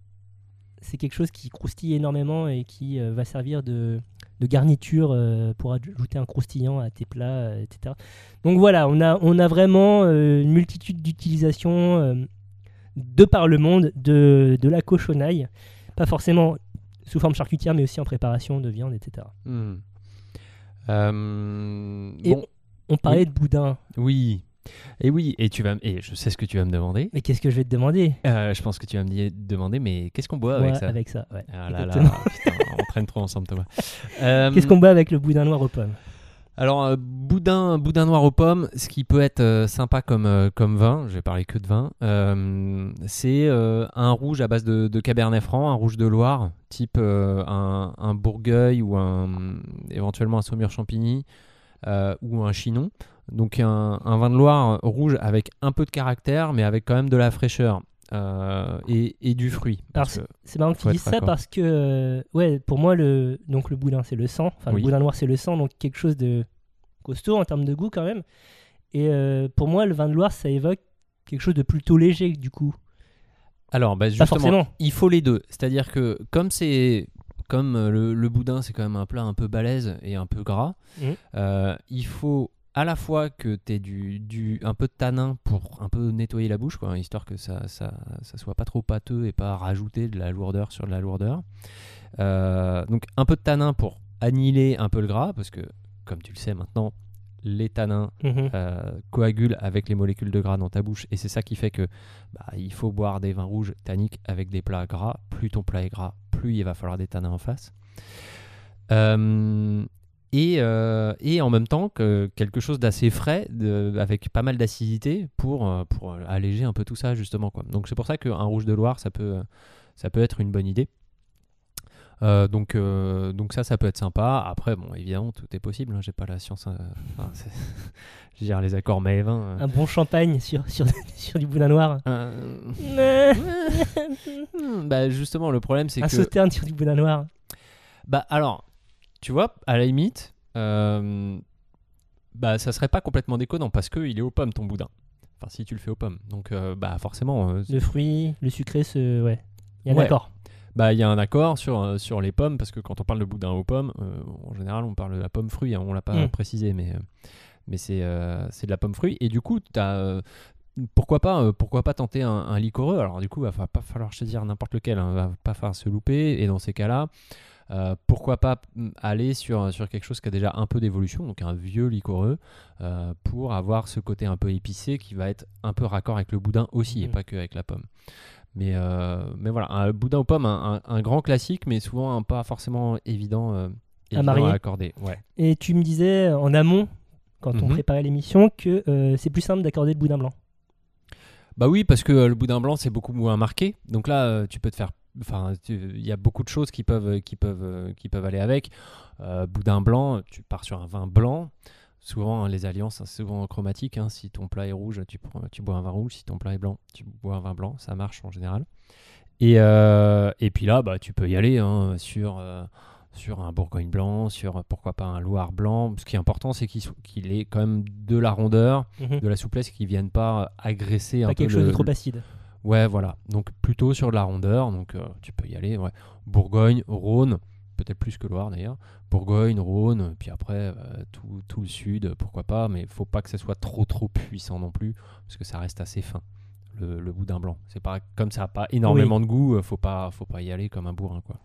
C'est quelque chose qui croustille énormément et qui euh, va servir de, de garniture euh, pour ajouter un croustillant à tes plats, euh, etc. Donc voilà, on a, on a vraiment une multitude d'utilisations de par le monde de, de la cochonaille. Pas forcément sous forme charcutière, mais aussi en préparation de viande, etc. Hmm. Euh, Et bon, On parlait de boudin. oui. Et oui, et tu vas, et je sais ce que tu vas me demander. Mais qu'est-ce que je vais te demander? Euh, je pense que tu vas me demander, mais qu'est-ce qu'on boit avec Ouais, ça? avec ça, ouais. Ah là là, putain, on traîne trop ensemble, Thomas. Euh, Qu'est-ce qu'on boit avec le boudin noir aux pommes? Alors, euh, boudin, boudin noir aux pommes, ce qui peut être euh, sympa comme, euh, comme vin, je vais parler que de vin, c'est un rouge à base de, Cabernet Franc, un rouge de Loire, type un, un Bourgueil ou un, éventuellement un Saumur Champigny ou un Chinon. Donc un, un vin de Loire rouge avec un peu de caractère, mais avec quand même de la fraîcheur euh, et, et du fruit. C'est marrant que tu dises ça parce que, euh, ouais, pour moi, le, donc le boudin, c'est le sang. Enfin, Oui. le boudin noir, c'est le sang, donc quelque chose de costaud en termes de goût quand même. Et euh, pour moi, le vin de Loire, ça évoque quelque chose de plutôt léger, du coup. Alors, bah, Pas justement, forcément. il faut les deux. C'est-à-dire que comme c'est comme le, le boudin, c'est quand même un plat un peu balèze et un peu gras, euh, il faut à la fois que tu aies du, du, un peu de tanin pour un peu nettoyer la bouche, quoi, histoire que ça, ça, ça soit pas trop pâteux et pas rajouter de la lourdeur sur de la lourdeur. Euh, donc un peu de tanin pour annihiler un peu le gras, parce que comme tu le sais maintenant, les tanins Mhm. euh, coagule avec les molécules de gras dans ta bouche et c'est ça qui fait que bah, il faut boire des vins rouges tanniques avec des plats gras. Plus ton plat est gras, plus il va falloir des tanins en face. Euh, et, euh, et en même temps que quelque chose d'assez frais, de- avec pas mal d'acidité pour, euh, pour alléger un peu tout ça justement. Quoi. Donc c'est pour ça qu'un rouge de Loire, ça peut, ça peut être une bonne idée. Euh, donc, euh, donc ça, ça peut être sympa. Après, bon, évidemment, tout est possible. hein, J'ai pas la science. euh, enfin, je veux dire, les accords mais 20. euh, Un bon champagne sur, sur, sur du boudin noir. hmm, bah, justement, le problème, c'est Un que. sauterne sur du boudin noir. Bah, alors, tu vois, à la limite, euh, bah, ça serait pas complètement déconnant parce qu'il est aux pommes, ton boudin. Enfin, si tu le fais aux pommes. Donc, euh, bah, forcément, euh, Le fruit, le sucré, ce... ouais. Il y a un Ouais. accord. Bah, il y a un accord sur, euh, sur les pommes, parce que quand on parle de boudin aux pommes, euh, en général, on parle de la pomme fruit, hein, on l'a pas Mm. précisé, mais, euh, mais c'est euh, c'est de la pomme fruit. Et du coup, t'as, euh, pourquoi, pas, euh, pourquoi pas tenter un, un liquoreux? Alors, du coup, il va pas falloir dire n'importe lequel, hein, va pas falloir se louper. Et dans ces cas-là, euh, pourquoi pas mm, aller sur, sur quelque chose qui a déjà un peu d'évolution, donc un vieux liquoreux, euh, pour avoir ce côté un peu épicé qui va être un peu raccord avec le boudin aussi, et Mhm. pas que avec la pomme. Mais, euh, mais voilà, un boudin aux pommes, un, un- un grand classique, mais souvent un pas forcément évident, évident marier. accorder. Ouais. Et tu me disais en amont, quand on Mhm. préparait l'émission, que c'est plus simple d'accorder le boudin blanc. Bah oui, parce que le boudin blanc, c'est beaucoup moins marqué. Donc là, tu peux te faire. Enfin, il y a beaucoup de choses qui peuvent, qui peuvent, qui peuvent aller avec. Euh, boudin blanc, tu pars sur un vin blanc. Souvent, hein, les alliances, hein, c'est souvent chromatique. hein. Si ton plat est rouge, tu, prends, tu bois un vin rouge. Si ton plat est blanc, tu bois un vin blanc. Ça marche en général. Et, euh, et puis là, bah, tu peux y aller hein, sur, euh, sur un Bourgogne blanc, sur pourquoi pas un Loire blanc. Ce qui est important, c'est qu'il qu'il ait quand même de la rondeur, Mhm. de la souplesse, qu'il ne vienne pas agresser un Pas peu quelque chose le- de trop acide. Ouais, voilà. Donc plutôt sur de la rondeur. Donc euh, tu peux y aller. Ouais. Bourgogne, Rhône, peut-être plus que Loire d'ailleurs. Bourgogne, Rhône, puis après euh, tout, tout le sud, pourquoi pas. Mais il faut pas que ce soit trop trop puissant non plus, parce que ça reste assez fin. Le, le boudin blanc, c'est pas comme ça a pas énormément de goût, euh, faut pas faut pas y aller comme un bourrin quoi.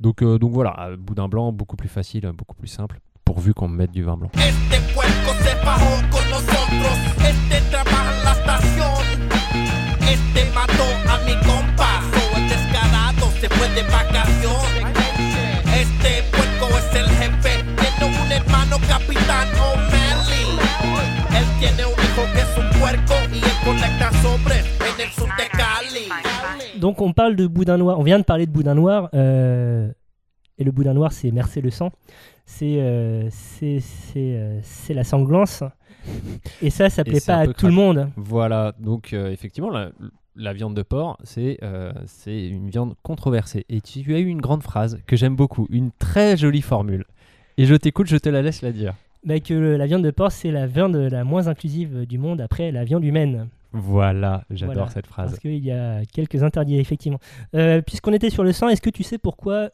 Donc euh, donc voilà, boudin blanc beaucoup plus facile, beaucoup plus simple, pourvu qu'on me mette du vin blanc. Este Donc on parle de boudin noir, on vient de parler de boudin noir, euh, et le boudin noir c'est mercer le sang, c'est la sanglance, et ça ça plaît pas à tout le monde. Voilà, donc euh, effectivement, la, la viande de porc, c'est euh, c'est une viande controversée. Et tu as eu une grande phrase que j'aime beaucoup, une très jolie formule. Et je t'écoute, je te la laisse la dire. Bah, que le- la viande de porc c'est la viande la moins inclusive du monde après la viande humaine. Voilà, j'adore Voilà, cette phrase. Parce qu'il y a quelques interdits, effectivement. Euh, Puisqu'on était sur le sang, est-ce que tu sais pourquoi,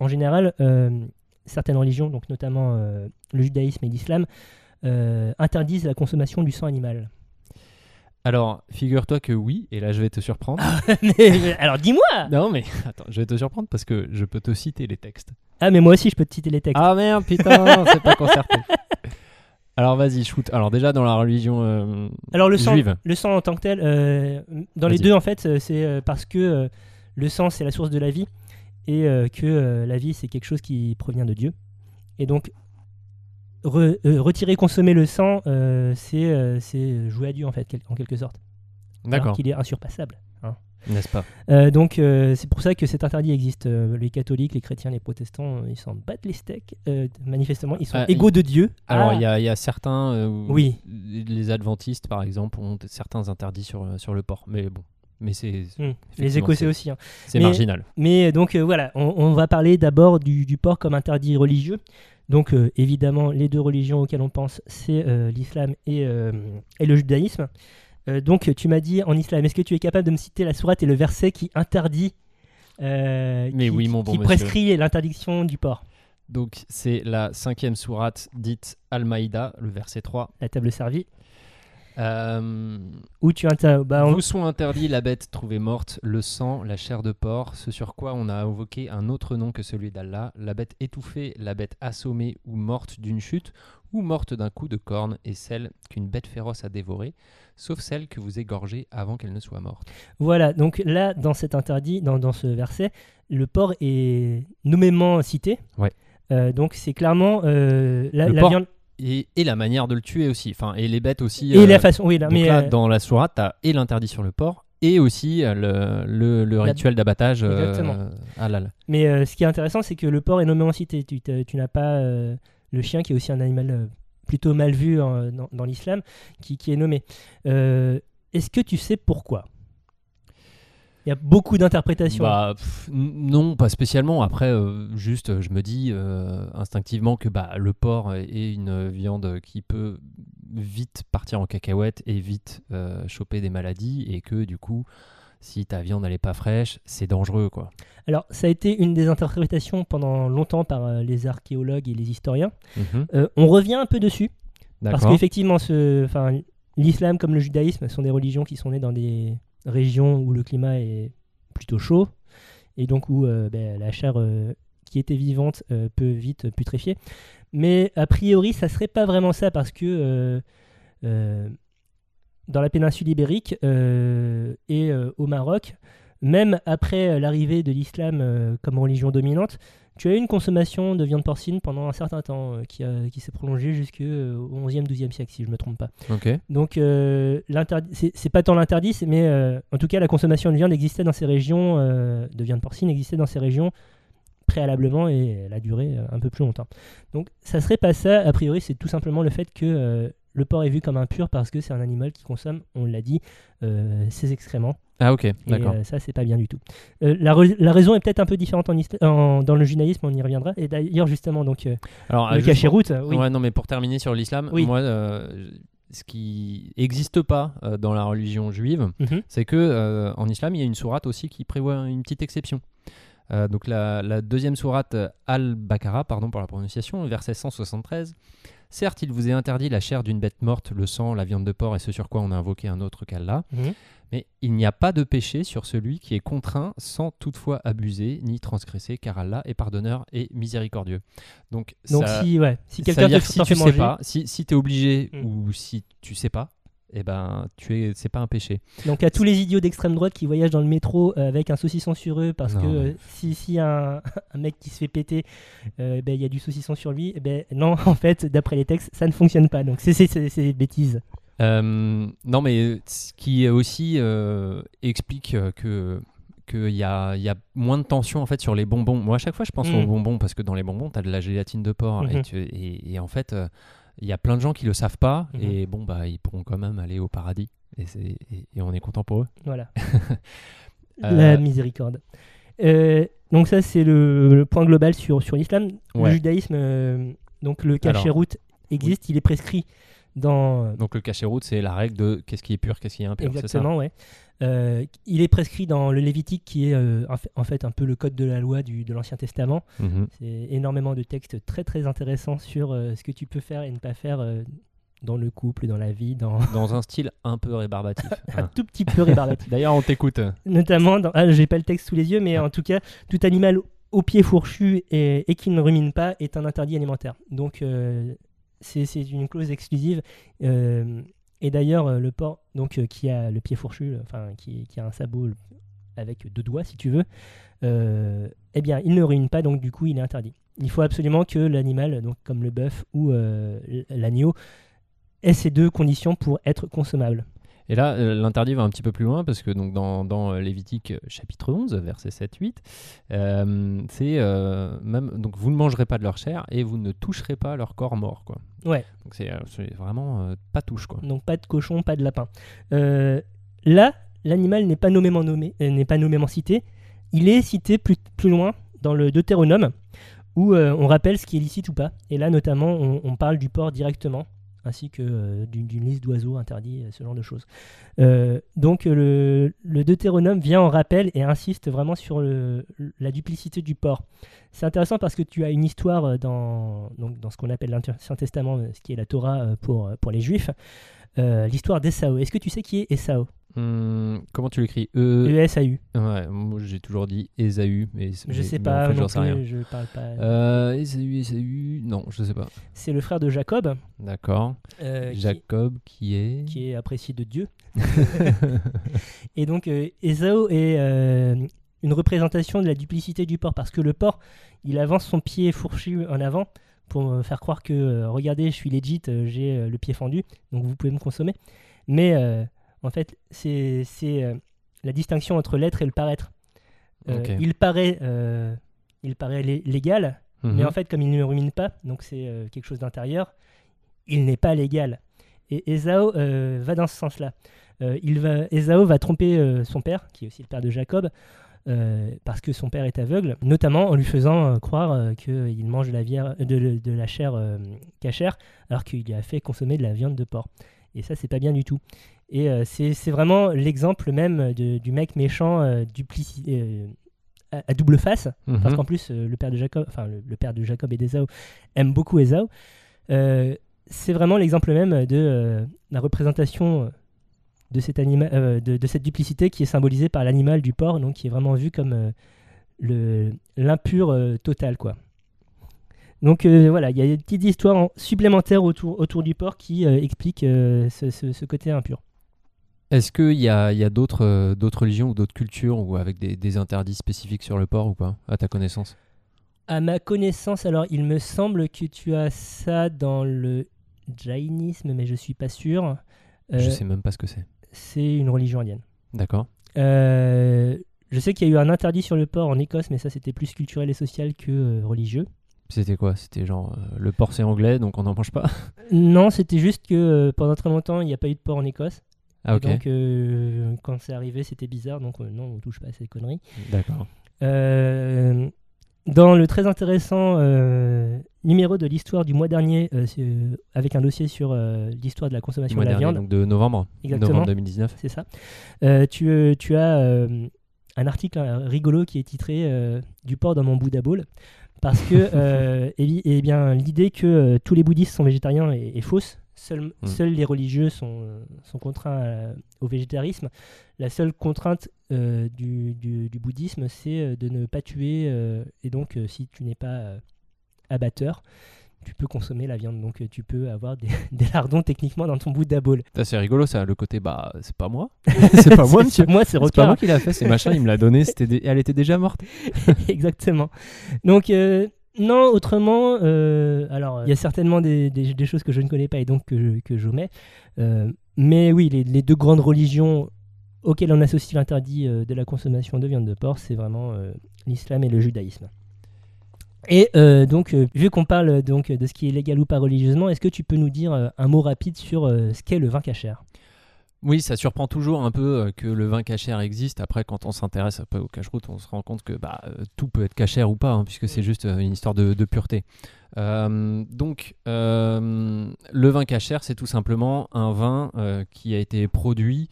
en général, certaines religions, donc notamment le judaïsme et l'islam, euh, interdisent la consommation du sang animal Alors, figure-toi que oui, et là je vais te surprendre. Mais, Alors dis-moi non, mais attends, je vais te surprendre parce que je peux te citer les textes. Ah, mais moi aussi, je peux te citer les textes. Ah merde, putain, c'est pas concerté. Alors vas-y, shoot. Alors déjà dans la religion euh, Alors le sang, juive. le sang en tant que tel, euh, dans les deux en fait, euh, c'est parce que euh, le sang c'est la source de la vie et que la vie c'est quelque chose qui provient de Dieu. Et donc re- euh, retirer, consommer le sang, euh, c'est euh, c'est jouer à Dieu en fait, quel- en quelque sorte. D'accord, qu'il est insurpassable. n'est-ce pas? Euh, donc euh, c'est pour ça que cet interdit existe. Euh, les catholiques, les chrétiens, les protestants, ils s'en battent les steaks. Manifestement, ils sont Ah, égaux de Dieu. Alors Ah, il y, a- il y a certains, Oui. les adventistes par exemple ont certains interdits sur, sur le porc, mais bon, mais c'est hum, les Écossais aussi. hein. c'est marginal. Mais donc voilà, on, on va parler d'abord du, du porc comme interdit religieux. Donc euh, évidemment, les deux religions auxquelles on pense, c'est euh, l'islam et, euh, et le judaïsme. Donc tu m'as dit en islam, est-ce que tu es capable de me citer la sourate et le verset qui interdit, Mais qui, oui, mon bon qui prescrit l'interdiction du porc? Donc c'est la cinquième sourate dite Al-Maïda, le verset 3. La table servie. Euh, Où tu bah, on- Vous sont interdits la bête trouvée morte, le sang, la chair de porc, ce sur quoi on a invoqué un autre nom que celui d'Allah, la bête étouffée, la bête assommée ou morte d'une chute, ou morte d'un coup de corne, et celle qu'une bête féroce a dévorée, sauf celle que vous égorgez avant qu'elle ne soit morte. Voilà, donc là, dans cet interdit, dans, dans ce verset, le porc est nommément cité. Ouais. Euh, donc c'est clairement euh, la, Le la porc viande Et, et la manière de le tuer aussi, enfin, et les bêtes aussi. et euh, la façon. Oui, là, donc mais là, euh, dans la sourate, t'as et l'interdit sur le porc, et aussi euh, le, le- rituel d'abattage euh, halal. Mais euh, ce qui est intéressant, c'est que le porc est nommé en cité. Tu, tu n'as pas euh, le chien, qui est aussi un animal euh, plutôt mal vu en- dans, dans l'islam, qui, qui est nommé. Euh, Est-ce que tu sais pourquoi? Il y a beaucoup d'interprétations. Bah, pff, non, pas spécialement. Après, euh, juste, euh, je me dis euh, instinctivement que bah, le porc est une viande qui peut vite partir en cacahuète et vite euh, choper des maladies et que du coup, si ta viande elle est pas fraîche, c'est dangereux quoi. Alors, ça a été une des interprétations pendant longtemps par les archéologues et les historiens. Mhm. On revient un peu dessus, parce qu'effectivement, l'islam comme le judaïsme sont des religions qui sont nées dans des régions où le climat est plutôt chaud, et donc où euh, ben, la chair euh, qui était vivante euh, peut vite putréfier. Mais a priori, ça serait pas vraiment ça, parce que dans la péninsule ibérique et au Maroc, même après euh, l'arrivée de l'islam euh, comme religion dominante, tu as eu une consommation de viande porcine pendant un certain temps euh, qui, a- qui s'est prolongée jusqu'au 11e, 12e siècle, si je ne me trompe pas. Donc, euh, c'est pas tant l'interdit, mais euh, en tout cas, la consommation de viande existait dans ces régions, de viande porcine existait dans ces régions préalablement et elle a duré un peu plus longtemps. Donc, ça serait pas ça. A priori, c'est tout simplement le fait que le porc est vu comme impur parce que c'est un animal qui consomme, on l'a dit, euh, ses excréments. Ah ok, d'accord. euh, ça, c'est pas bien du tout. Euh, la, raison est peut-être un peu différente en dans le judaïsme, on y reviendra. Et d'ailleurs, justement, donc, euh, Alors, le cachéroute, oui. Ouais, non, mais pour terminer sur l'islam, Oui. moi, ce qui n'existe pas dans la religion juive, Mhm. c'est que en islam, il y a une sourate aussi qui prévoit une petite exception. Euh, donc la, la deuxième sourate euh, Al-Baqarah, pardon pour la prononciation, verset 173. Certes, il vous est interdit la chair d'une bête morte, le sang, la viande de porc et ce sur quoi on a invoqué un autre qu'Allah. Mhm. Mais il n'y a pas de péché sur celui qui est contraint sans toutefois abuser ni transgresser, car Allah est pardonneur et miséricordieux. Donc, Donc, ça- si, ouais, si quelqu'un veut te si tu sais manger- pas, si, si tu es obligé Mm. ou si tu sais pas, eh ben tu es c'est pas un péché. Donc à tous les idiots d'extrême droite qui voyagent dans le métro euh, avec un saucisson sur eux parce Non, que euh, si, si un, un mec qui se fait péter, euh, ben, il y a du saucisson sur lui, eh ben non, en fait, d'après les textes, ça ne fonctionne pas. Donc c'est c'est- c'est- c'est des bêtises. Euh, non mais ce qui aussi explique que qu'il y a, il y a moins de tension en fait sur les bonbons. Moi à chaque fois je pense aux bonbons parce que dans les bonbons tu as de la gélatine de porc et, Mhm. tu- et- et en fait il y a plein de gens qui le savent pas Mhm. et bon bah ils pourront quand même aller au paradis et, c'est- et- et on est content pour eux. Voilà. Euh, La miséricorde. Euh, donc ça c'est le, le point global sur, sur l'islam. Le Ouais. judaïsme, euh, donc le Alors, cachéroute existe, il est prescrit dans... Donc le cachet-route c'est la règle de qu'est-ce qui est pur, qu'est-ce qui est impur, c'est ça Exactement, ouais. Euh, il est prescrit dans le Lévitique, qui est euh, en fait- un peu le code de la loi du, de l'Ancien Testament. Mhm. C'est énormément de textes très très intéressants sur euh, ce que tu peux faire et ne pas faire dans le couple, dans la vie, dans Dans un style un peu rébarbatif. un hein. tout petit peu rébarbatif. D'ailleurs on t'écoute. Notamment, dans... ah, j'ai pas le texte sous les yeux, mais en tout cas, tout animal au pied fourchu et, et qui ne rumine pas est un interdit alimentaire. Donc euh, c'est une clause exclusive. Euh, et d'ailleurs, euh, le porc, donc euh, qui a le pied fourchu, enfin qui, a un sabot avec deux doigts, si tu veux, eh bien, il ne rumine pas, donc du coup, il est interdit. Il faut absolument que l'animal, donc comme le bœuf ou l'agneau, ait ces deux conditions pour être consommable. Et là, euh, l'interdit va un petit peu plus loin parce que donc dans, dans euh, Lévitique euh, chapitre 11, verset 7-8, euh, c'est euh, même donc vous ne mangerez pas de leur chair et vous ne toucherez pas leur corps mort quoi. Ouais. Donc c'est vraiment pas touche quoi. Donc pas de cochon, pas de lapin. Là, l'animal n'est pas nommément nommé, n'est pas nommément cité. Il est cité plus, plus loin dans le Deutéronome, où on rappelle ce qui est licite ou pas. Et là, notamment, on, on parle du porc directement, ainsi que euh, d'une liste d'oiseaux interdits, euh, ce genre de choses. Euh, donc le, Deutéronome vient en rappel et insiste vraiment sur la duplicité du porc. C'est intéressant parce que tu as une histoire dans, donc dans ce qu'on appelle l'Ancien Testament, ce qui est la Torah pour, pour les Juifs, euh, l'histoire d'Esau. Est-ce que tu sais qui est Esau Hum, comment tu l'écris? E. E-S-A-U. Ouais, moi j'ai toujours dit Ésaü, mais c'est- Je sais pas, En fait, non sais rien. je parle pas. Euh, Ésaü, Ésaü, non, je sais pas. C'est le frère de Jacob, D'accord. euh, qui- Jacob qui est. qui est apprécié de Dieu. Et donc, euh, Esau est euh, une représentation de la duplicité du porc, parce que le porc, il avance son pied fourchu en avant pour me faire croire que, euh, regardez, je suis legit, euh, j'ai euh, le pied fendu, donc vous pouvez me consommer. Mais en fait, c'est la distinction entre l'être et le paraître. Il paraît, il paraît lé- légal, mais Mhm. en fait, comme il ne rumine pas, donc c'est quelque chose d'intérieur, il n'est pas légal. Et Esau euh, va dans ce sens-là. Euh, il va, Esau va tromper euh, son père, qui est aussi le père de Jacob, euh, parce que son père est aveugle, notamment en lui faisant euh, croire euh, qu'il mange de la, vière- de, de la chair cachère, alors qu'il lui a fait consommer de la viande de porc. Et ça, c'est pas bien du tout. Et c'est vraiment l'exemple même de- du mec méchant duplici- à, à double face, parce Mhm. qu'en plus, le père de Jacob, enfin le, le père de Jacob et d'Esau aime beaucoup Esau. C'est vraiment l'exemple même de la représentation de, cet anima- euh, de, de cette duplicité qui est symbolisée par l'animal du porc, donc qui est vraiment vu comme euh, le- l'impur euh, total, quoi. Donc voilà, il y a des petites histoires en- supplémentaires autour, autour du porc qui expliquent euh, ce, ce- ce côté impur. Est-ce qu'il y a, y a d'autres euh, religions ou d'autres cultures ou avec des, des interdits spécifiques sur le porc ou pas, à ta connaissance? À ma connaissance, alors il me semble que tu as ça dans le jainisme, mais je suis pas sûr. Je Euh, sais même pas ce que c'est. C'est une religion indienne. D'accord. Euh, je sais qu'il y a eu un interdit sur le porc en Écosse, mais ça c'était plus culturel et social que euh, religieux. C'était quoi? C'était genre euh, le porc c'est anglais donc on n'en mange pas? Non, c'était juste que pendant très longtemps il n'y a pas eu de porc en Écosse. Ah Et ok. Donc quand c'est arrivé c'était bizarre, donc non on touche pas à ces conneries. D'accord. Dans le très intéressant numéro de l'histoire du mois dernier, euh, euh, avec un dossier sur euh, l'histoire de la consommation Mois de la dernier, viande, donc de novembre. Exactement. Novembre 2019. c'est ça, euh, tu, tu as un article rigolo qui est titré Du porc dans mon Bouddha Bowl. Parce que euh, eh eh bien, l'idée que tous les bouddhistes sont végétariens est, est fausse. Seuls, Mm. seuls les religieux sont, sont contraints à- au végétarisme. La seule contrainte du, du- du bouddhisme, c'est de ne pas tuer. et donc, si tu n'es pas abatteur, tu peux consommer la viande. Donc, euh, tu peux avoir des, des lardons techniquement dans ton Bouddha Bowl. Ça, C'est rigolo ça, le côté bah c'est pas moi. c'est pas moi monsieur. Moi, c'est pas moi qui l'a fait, c'est machin, il me l'a donné, elle était déjà morte. Exactement. Donc, euh, non, autrement, euh, alors, il y a certainement des, des- des choses que je ne connais pas et donc que, j'omets. Euh, mais oui, les, les deux grandes religions auxquelles on associe l'interdit de la consommation de viande de porc, c'est vraiment l'islam et le judaïsme. Et euh, donc, euh, vu qu'on parle donc de ce qui est légal ou pas religieusement, est-ce que tu peux nous dire euh, un mot rapide sur ce qu'est le vin cachère Oui, ça surprend toujours un peu que le vin cachère existe. Après, quand on s'intéresse un peu au cache-route, on se rend compte que bah, tout peut être cachère ou pas, hein, puisque c'est juste euh, une histoire de, de pureté. Euh, donc, euh, le vin cachère, c'est tout simplement un vin euh, qui a été produit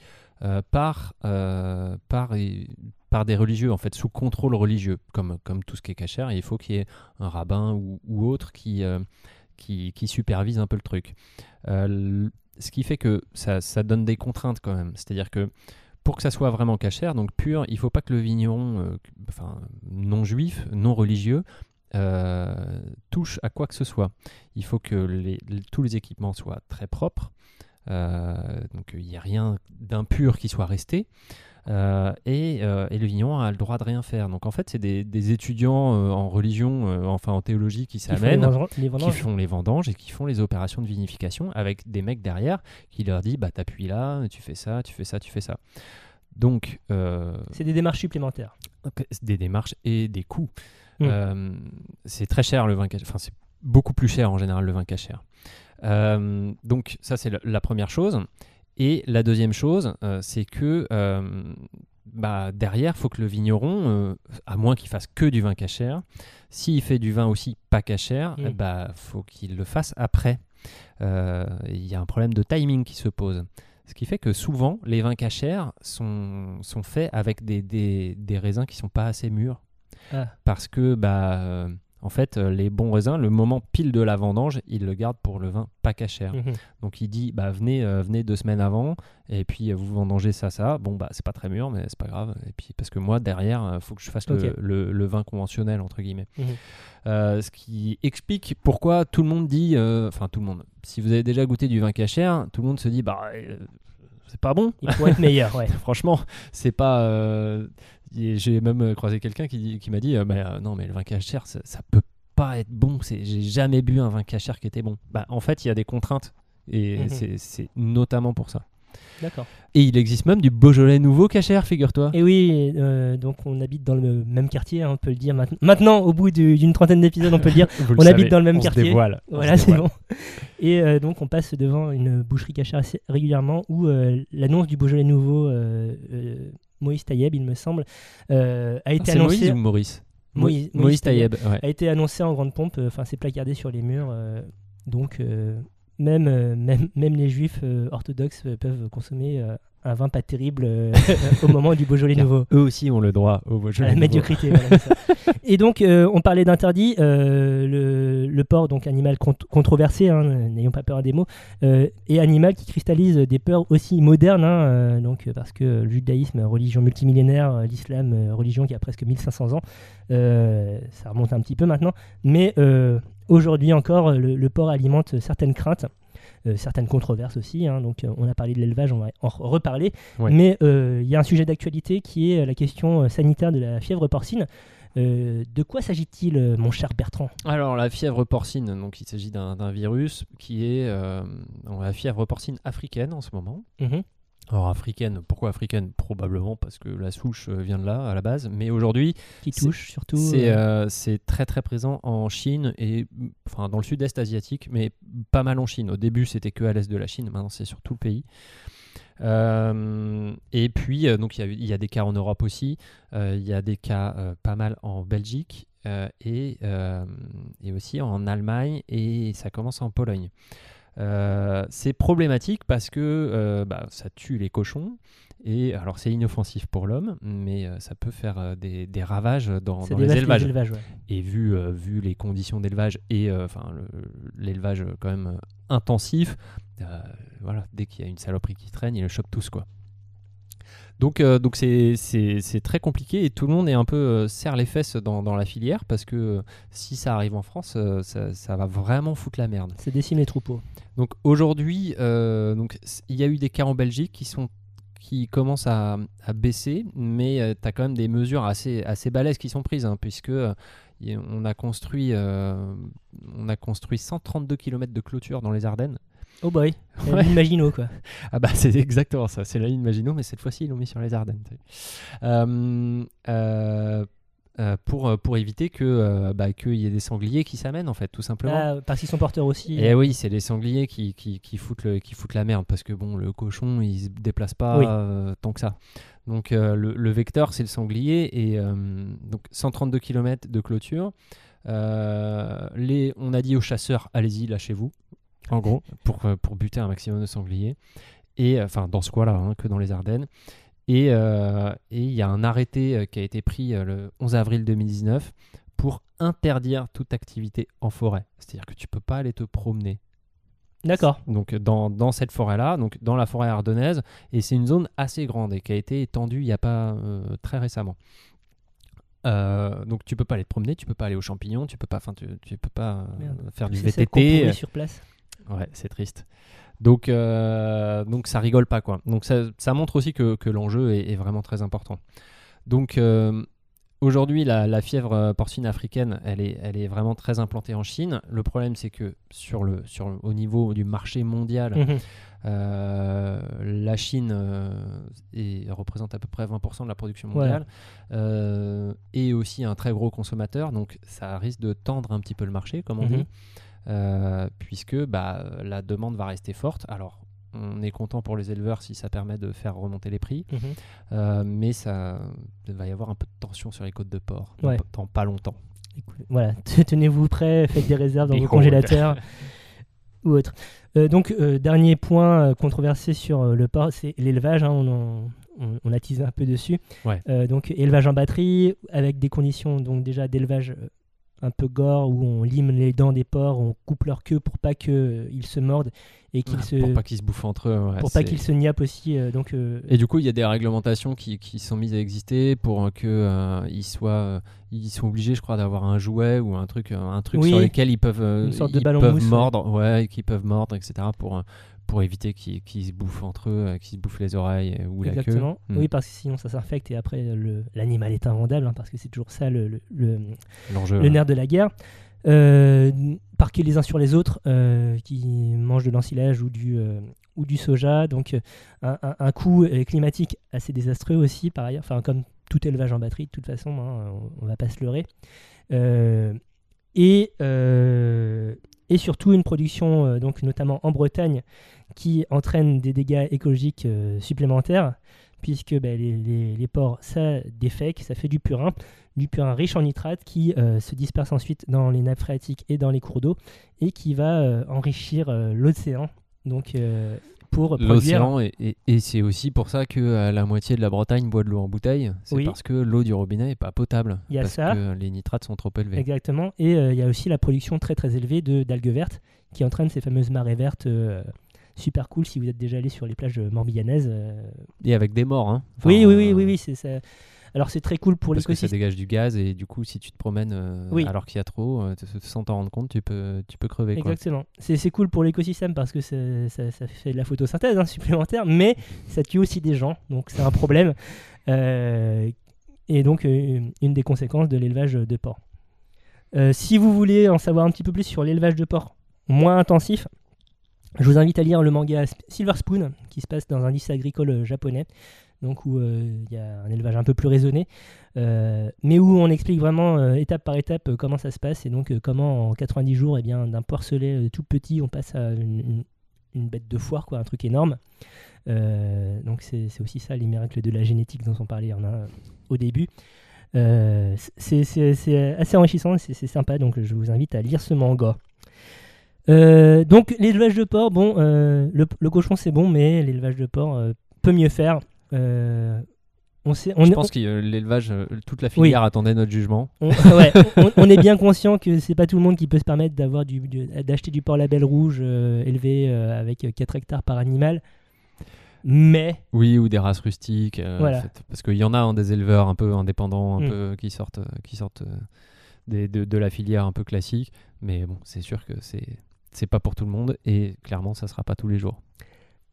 par, par, par des religieux, en fait, sous contrôle religieux, comme, comme tout ce qui est cachère. Il faut qu'il y ait un rabbin ou, ou autre qui, euh, qui, qui supervise un peu le truc. Euh, ce qui fait que ça, ça donne des contraintes quand même. C'est-à-dire que pour que ça soit vraiment cachère, donc pur, il faut pas que le vigneron, euh, enfin non juif, non religieux, touche à quoi que ce soit. Il faut que les- tous les équipements soient très propres, donc il n'y a rien d'impur qui soit resté. euh, et, euh, et le vigneron a le droit de rien faire. Donc en fait, c'est des, des étudiants euh, en religion, euh, enfin en théologie qui s'amènent qui font les vendanges et qui font les opérations de vinification avec des mecs derrière qui leur disent bah t'appuies là, tu fais ça, tu fais ça, tu fais ça. Donc euh, C'est des démarches supplémentaires. des démarches et des coûts. Mm. Euh, c'est très cher le vin enfin c'est beaucoup plus cher en général le vin cachère. Euh, donc ça c'est la, première chose. Et la deuxième chose, euh, c'est que euh, bah, derrière, il faut que le vigneron, à moins qu'il fasse que du vin cachère, s'il fait du vin aussi pas cachère, Mm. il bah, faut qu'il le fasse après. Il y a un problème de timing qui se pose. Ce qui fait que souvent, les vins cachères sont, sont faits avec des, des, des raisins qui sont pas assez mûrs. Ah. Parce que, bah, en fait, euh, les bons raisins, le moment pile de la vendange, ils le gardent pour le vin pas cachère. Mhm. Donc il dit bah venez euh, venez deux semaines avant et puis euh, vous vendangez ça ça. Bon bah c'est pas très mûr mais c'est pas grave. Et puis parce que moi derrière euh, faut que je fasse le- Ok. le, le vin conventionnel entre guillemets. Mhm. Euh, ce qui explique pourquoi tout le monde dit enfin tout le monde. Si vous avez déjà goûté du vin cachère, tout le monde se dit bah c'est pas bon. Il pourrait être meilleur, ouais. Franchement c'est pas. euh, J'ai même euh, croisé quelqu'un qui, qui m'a dit euh, mais, euh, non mais le vin cachère ça, ça peut pas être bon. J'ai jamais bu un vin cachère qui était bon. Bah en fait il y a des contraintes et Mhm. c'est- notamment pour ça. D'accord. Et il existe même du Beaujolais nouveau cachère, figure-toi. Et oui, euh, donc on habite dans le même quartier, hein, on peut le dire maintenant. Maintenant, au bout du- d'une trentaine d'épisodes, on peut le dire. Le on savez, habite dans le même on se quartier. dévoile, on Voilà, se c'est dévoile. bon. Et euh, donc on passe devant une boucherie cachère assez régulièrement où euh, l'annonce du Beaujolais nouveau, Moïse Tayeb, il me semble, euh, a Ah, été C'est annoncé. Moïse ou Maurice Moïse- Mo- Moïse ouais. a été annoncé en grande pompe, euh, enfin c'est placardé sur les murs, euh, donc même, même, même les juifs orthodoxes peuvent consommer un vin pas terrible euh, au moment du Beaujolais Car nouveau. Eux aussi ont le droit au À Beaujolais la nouveau. médiocrité. voilà. Et donc, euh, on parlait d'interdit. euh, le, le porc, donc animal cont- controversé, hein, n'ayons pas peur des mots, et animal qui cristallise des peurs aussi modernes, hein, donc, parce que le judaïsme, religion multimillénaire, l'islam, religion qui a presque 1500 ans, ça remonte un petit peu maintenant. Mais aujourd'hui encore, le, le porc alimente certaines craintes. Euh, certaines controverses aussi, hein, donc euh, on a parlé de l'élevage, on va en re- reparler. Ouais. Mais euh, il y a un sujet d'actualité qui est la question sanitaire de la fièvre porcine. Euh, de quoi s'agit-il, mon cher Bertrand? Alors la fièvre porcine, donc il s'agit d'un virus qui est euh, la fièvre porcine africaine en ce moment. Mhm. Alors africaine, pourquoi africaine? Probablement parce que la souche euh, vient de là à la base, mais aujourd'hui Qui c'est- touche surtout. c'est euh, euh, c'est très très présent en Chine et enfin dans le sud-est asiatique, mais pas mal en Chine. Au début c'était que à l'est de la Chine, maintenant c'est sur tout le pays. Euh, et puis, donc il y, a y des cas en Europe aussi, euh, il y a des cas pas mal en Belgique et, et aussi en Allemagne et ça commence en Pologne. Euh, c'est problématique parce que euh, bah, ça tue les cochons et alors c'est inoffensif pour l'homme, mais euh, ça peut faire des, des ravages dans, dans les élevages. élevages, ouais. Et vu, vu les conditions d'élevage et enfin le- l'élevage quand même intensif, voilà, dès qu'il y a une saloperie qui traîne, ils le chopent tous quoi. Donc euh, donc c'est c'est- c'est très compliqué et tout le monde est un peu euh, serre les fesses dans, dans la filière parce que euh, si ça arrive en France, ça, ça va vraiment foutre la merde. C'est décime les troupeaux. Donc aujourd'hui, donc il y a eu des cas en Belgique qui sont qui commencent à, à baisser, mais tu as quand même des mesures assez, assez balèzes qui sont prises, hein, puisque on a construit on a construit 132 km de clôture dans les Ardennes. Oh boy, Ouais. Maginot quoi. Ah bah c'est exactement ça, c'est la ligne Maginot, mais cette fois-ci ils l'ont mis sur les Ardennes. Euh, euh, euh, pour, pour éviter que bah, qu'il y ait des sangliers qui s'amènent en fait, tout simplement. Ah, parce qu'ils sont porteurs aussi. Et oui, c'est les sangliers qui, qui, qui foutent le, qui foutent la merde parce que bon, le cochon il se déplace pas Oui. tant que ça. Donc le, le vecteur c'est le sanglier et donc 132 km de clôture. Euh, les, on a dit aux chasseurs allez-y, lâchez-vous, en gros, pour, euh, pour buter un maximum de sangliers. Et euh, enfin dans ce coin-là, hein, que dans les Ardennes. Et euh, et il y a un arrêté qui a été pris le 11 avril 2019 pour interdire toute activité en forêt. C'est-à-dire que tu peux pas aller te promener. D'accord. Donc dans, dans cette forêt-là, donc dans la forêt ardennaise, et c'est une zone assez grande et qui a été étendue il n'y a pas euh, très récemment. Euh, donc tu peux pas aller te promener, tu peux pas aller aux champignons, tu peux pas, enfin tu, tu peux pas Merde. faire du VTT. sur place. Ouais, c'est triste. Donc, euh, donc ça rigole pas quoi. Donc ça, ça montre aussi que, que l'enjeu est, est vraiment très important. Donc euh, aujourd'hui, la, la fièvre euh, porcine africaine, elle est, elle est vraiment très implantée en Chine. Le problème, c'est que sur le, sur, au niveau du marché mondial, euh, la Chine est- représente à peu près 20% de la production mondiale et aussi un très gros consommateur. Donc ça risque de tendre un petit peu le marché, comme on Mhm. dit, puisque bah, la demande va rester forte. Alors on est content pour les éleveurs si ça permet de faire remonter les prix, Mhm. euh, mais ça il va y avoir un peu de tension sur les côtes de porc dans, Ouais. dans pas longtemps. Écoute, Voilà, tenez-vous prêts, faites des réserves dans vos congélateurs ou autre. Euh, donc, euh, dernier point euh, controversé sur euh, le porc, c'est l'élevage. hein, on, en- on, on a teasé un peu dessus. Ouais. Euh, donc, élevage en batterie, avec des conditions donc déjà d'élevage euh, un peu gore, où on lime les dents des porcs, on coupe leur queue pour pas qu'ils se mordent et qu'ils se... Pour pas qu'ils se bouffent entre eux. ouais, pour pas qu'ils se niappent aussi. euh, donc, euh, Et du coup, il y a des réglementations qui, qui sont mises à exister pour que euh, ils soient, ils sont obligés, je crois, d'avoir un jouet ou un truc, un truc Oui. sur lequel ils peuvent, Une sorte de ils ballon peuvent mousse, mordre, ouais, qu'ils peuvent mordre, etc. pour pour éviter qu'ils se bouffent entre eux, euh, qu'ils se bouffent les oreilles euh, ou Exactement. la queue. Oui, parce que sinon ça s'infecte et après l'animal est invendable, hein, parce que c'est toujours ça le, nerf de la guerre. Euh, parquer les uns sur les autres, euh, qui mangent de l'ensilage ou du, euh, ou du soja. Donc un, un- un coût climatique assez désastreux aussi par ailleurs. Enfin comme tout élevage en batterie de toute façon, hein, on, on va pas se leurrer. Et, et surtout une production, donc notamment en Bretagne, qui entraîne des dégâts écologiques euh, supplémentaires, puisque ben, les, les- les porcs, ça défèque, ça fait du purin, du purin riche en nitrate qui euh, se disperse ensuite dans les nappes phréatiques et dans les cours d'eau, et qui va euh, enrichir l'océan. Donc pour. L'océan, et, et- et c'est aussi pour ça que la moitié de la Bretagne boit de l'eau en bouteille. C'est Oui. parce que l'eau du robinet n'est pas potable. Il y a parce ça. que les nitrates sont trop élevés. Exactement. Et il y a aussi la production très très élevée de d'algues vertes qui entraîne ces fameuses marées vertes super cool si vous êtes déjà allé sur les plages morbihanaises. euh. Et avec des morts. Hein. Enfin, oui, oui, oui, euh, oui, oui, c'est ça. Alors c'est très cool pour Parce que ça dégage du gaz et du coup, si tu te promènes euh, Oui. alors qu'il y a trop, euh, sans t'en rendre compte, tu peux, tu peux crever. Exactement. C'est cool pour l'écosystème parce que ça, ça fait de la photosynthèse hein, supplémentaire, mais ça tue aussi des gens, donc c'est un problème. Euh, et donc euh, une des conséquences de l'élevage de porc. Euh, si vous voulez en savoir un petit peu plus sur l'élevage de porc moins intensif, je vous invite à lire le manga Silver Spoon qui se passe dans un lycée agricole euh, japonais, donc où euh, il y a un élevage un peu plus raisonné, euh, mais où on explique vraiment étape par étape comment ça se passe et donc comment en 90 jours, eh bien, d'un porcelet tout petit, on passe à une, bête de foire, quoi, un truc énorme. Donc c'est aussi ça les miracles de la génétique dont on parlait au début. C'est assez enrichissant, c'est sympa, donc je vous invite à lire ce manga. Euh, donc l'élevage de porc, bon, euh, le, le cochon c'est bon, mais l'élevage de porc euh, peut mieux faire. On sait, on Je pense que l'élevage, toute la filière attendait notre jugement. on, ouais, on, on est bien conscient que c'est pas tout le monde qui peut se permettre d'avoir du, d'acheter du porc label rouge élevé avec 4 hectares par animal. Mais Oui, ou des races rustiques. Voilà. en fait, parce qu'il y en a hein, des éleveurs un peu indépendants, un Mm. peu qui sortent, qui sortent des- de, de la filière un peu classique. Mais bon, c'est sûr que c'est c'est pas pour tout le monde et clairement, ça sera pas tous les jours.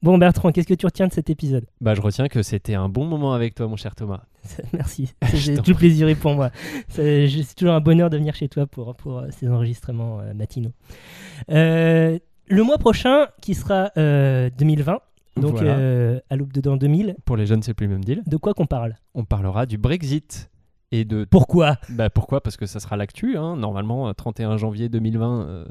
bon Bertrand, qu'est-ce que tu retiens de cet épisode? Bah, je retiens que c'était un bon moment avec toi, mon cher Thomas. Merci, c'est tout plaisir est pour moi. C'est toujours un bonheur de venir chez toi pour, pour euh, ces enregistrements euh, matinaux. Euh, le mois prochain, qui sera euh, 2020, donc Voilà. à l'aube de dans 2000, Pour les jeunes, c'est plus le même deal. de quoi qu'on parle? On parlera du Brexit et de Pourquoi Bah pourquoi? Parce que ça sera l'actu. hein. Normalement, euh, 31 janvier 2020, euh,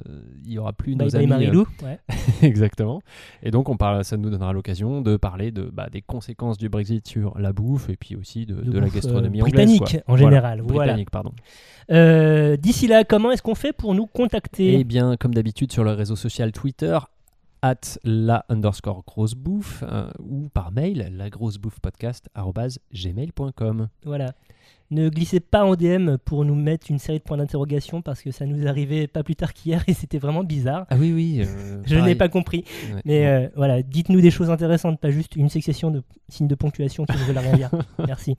il y aura plus Bye nos bye amis. Marilou ouais. euh, exactement. Et donc, on parle, ça nous donnera l'occasion de parler de, bah, des conséquences du Brexit sur la bouffe et puis aussi de, De de la gastronomie euh, anglaise. britannique, quoi. en général, voilà. Britannique, pardon. Euh, D'ici là, comment est-ce qu'on fait pour nous contacter? Eh bien, comme d'habitude, sur le réseau social Twitter, at la underscore grosse bouffe, euh, ou par mail, la grosse bouffe podcast gmail.com. Voilà. Ne glissez pas en DM pour nous mettre une série de points d'interrogation parce que ça nous arrivait pas plus tard qu'hier et c'était vraiment bizarre. Ah oui, oui. euh, Je n'ai pas compris. Ouais. Mais euh, voilà, dites-nous des choses intéressantes, pas juste une succession de signes de ponctuation qui ne veulent rien dire. Merci.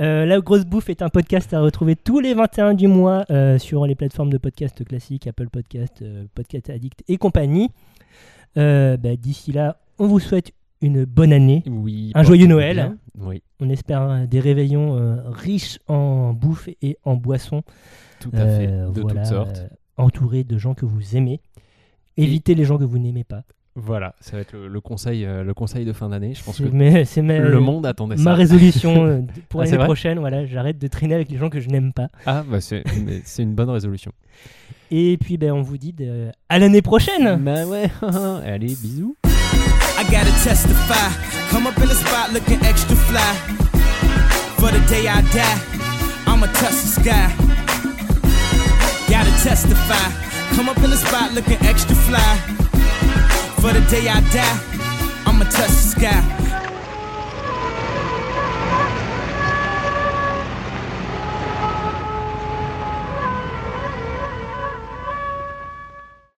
Euh, la grosse bouffe est un podcast à retrouver tous les 21 du mois sur les plateformes de podcast classiques, Apple Podcast, Podcast Addict et compagnie. Bah, D'ici là, on vous souhaite une bonne année. Oui, Un joyeux Noël. Oui, On espère euh, des réveillons euh, riches en bouffe et en boissons. tout à fait. Euh, De voilà, toutes sortes. entourés de gens que vous aimez. Évitez les gens que vous n'aimez pas. Voilà, ça va être le, le conseil, le conseil de fin d'année. Je pense que mais- ma- le monde attendait ma ça. résolution euh, d- pour Ah, l'année prochaine. Voilà, j'arrête de traîner avec les gens que je n'aime pas. Ah, bah c'est une bonne résolution. Et puis, ben, on vous dit de- à l'année prochaine. Bah ouais, allez, bisous. Gotta testify. Come up in the spot looking extra fly. For the day I die, I'ma touch the sky. Gotta testify. Come up in the spot looking extra fly. For the day I die, I'ma touch the sky.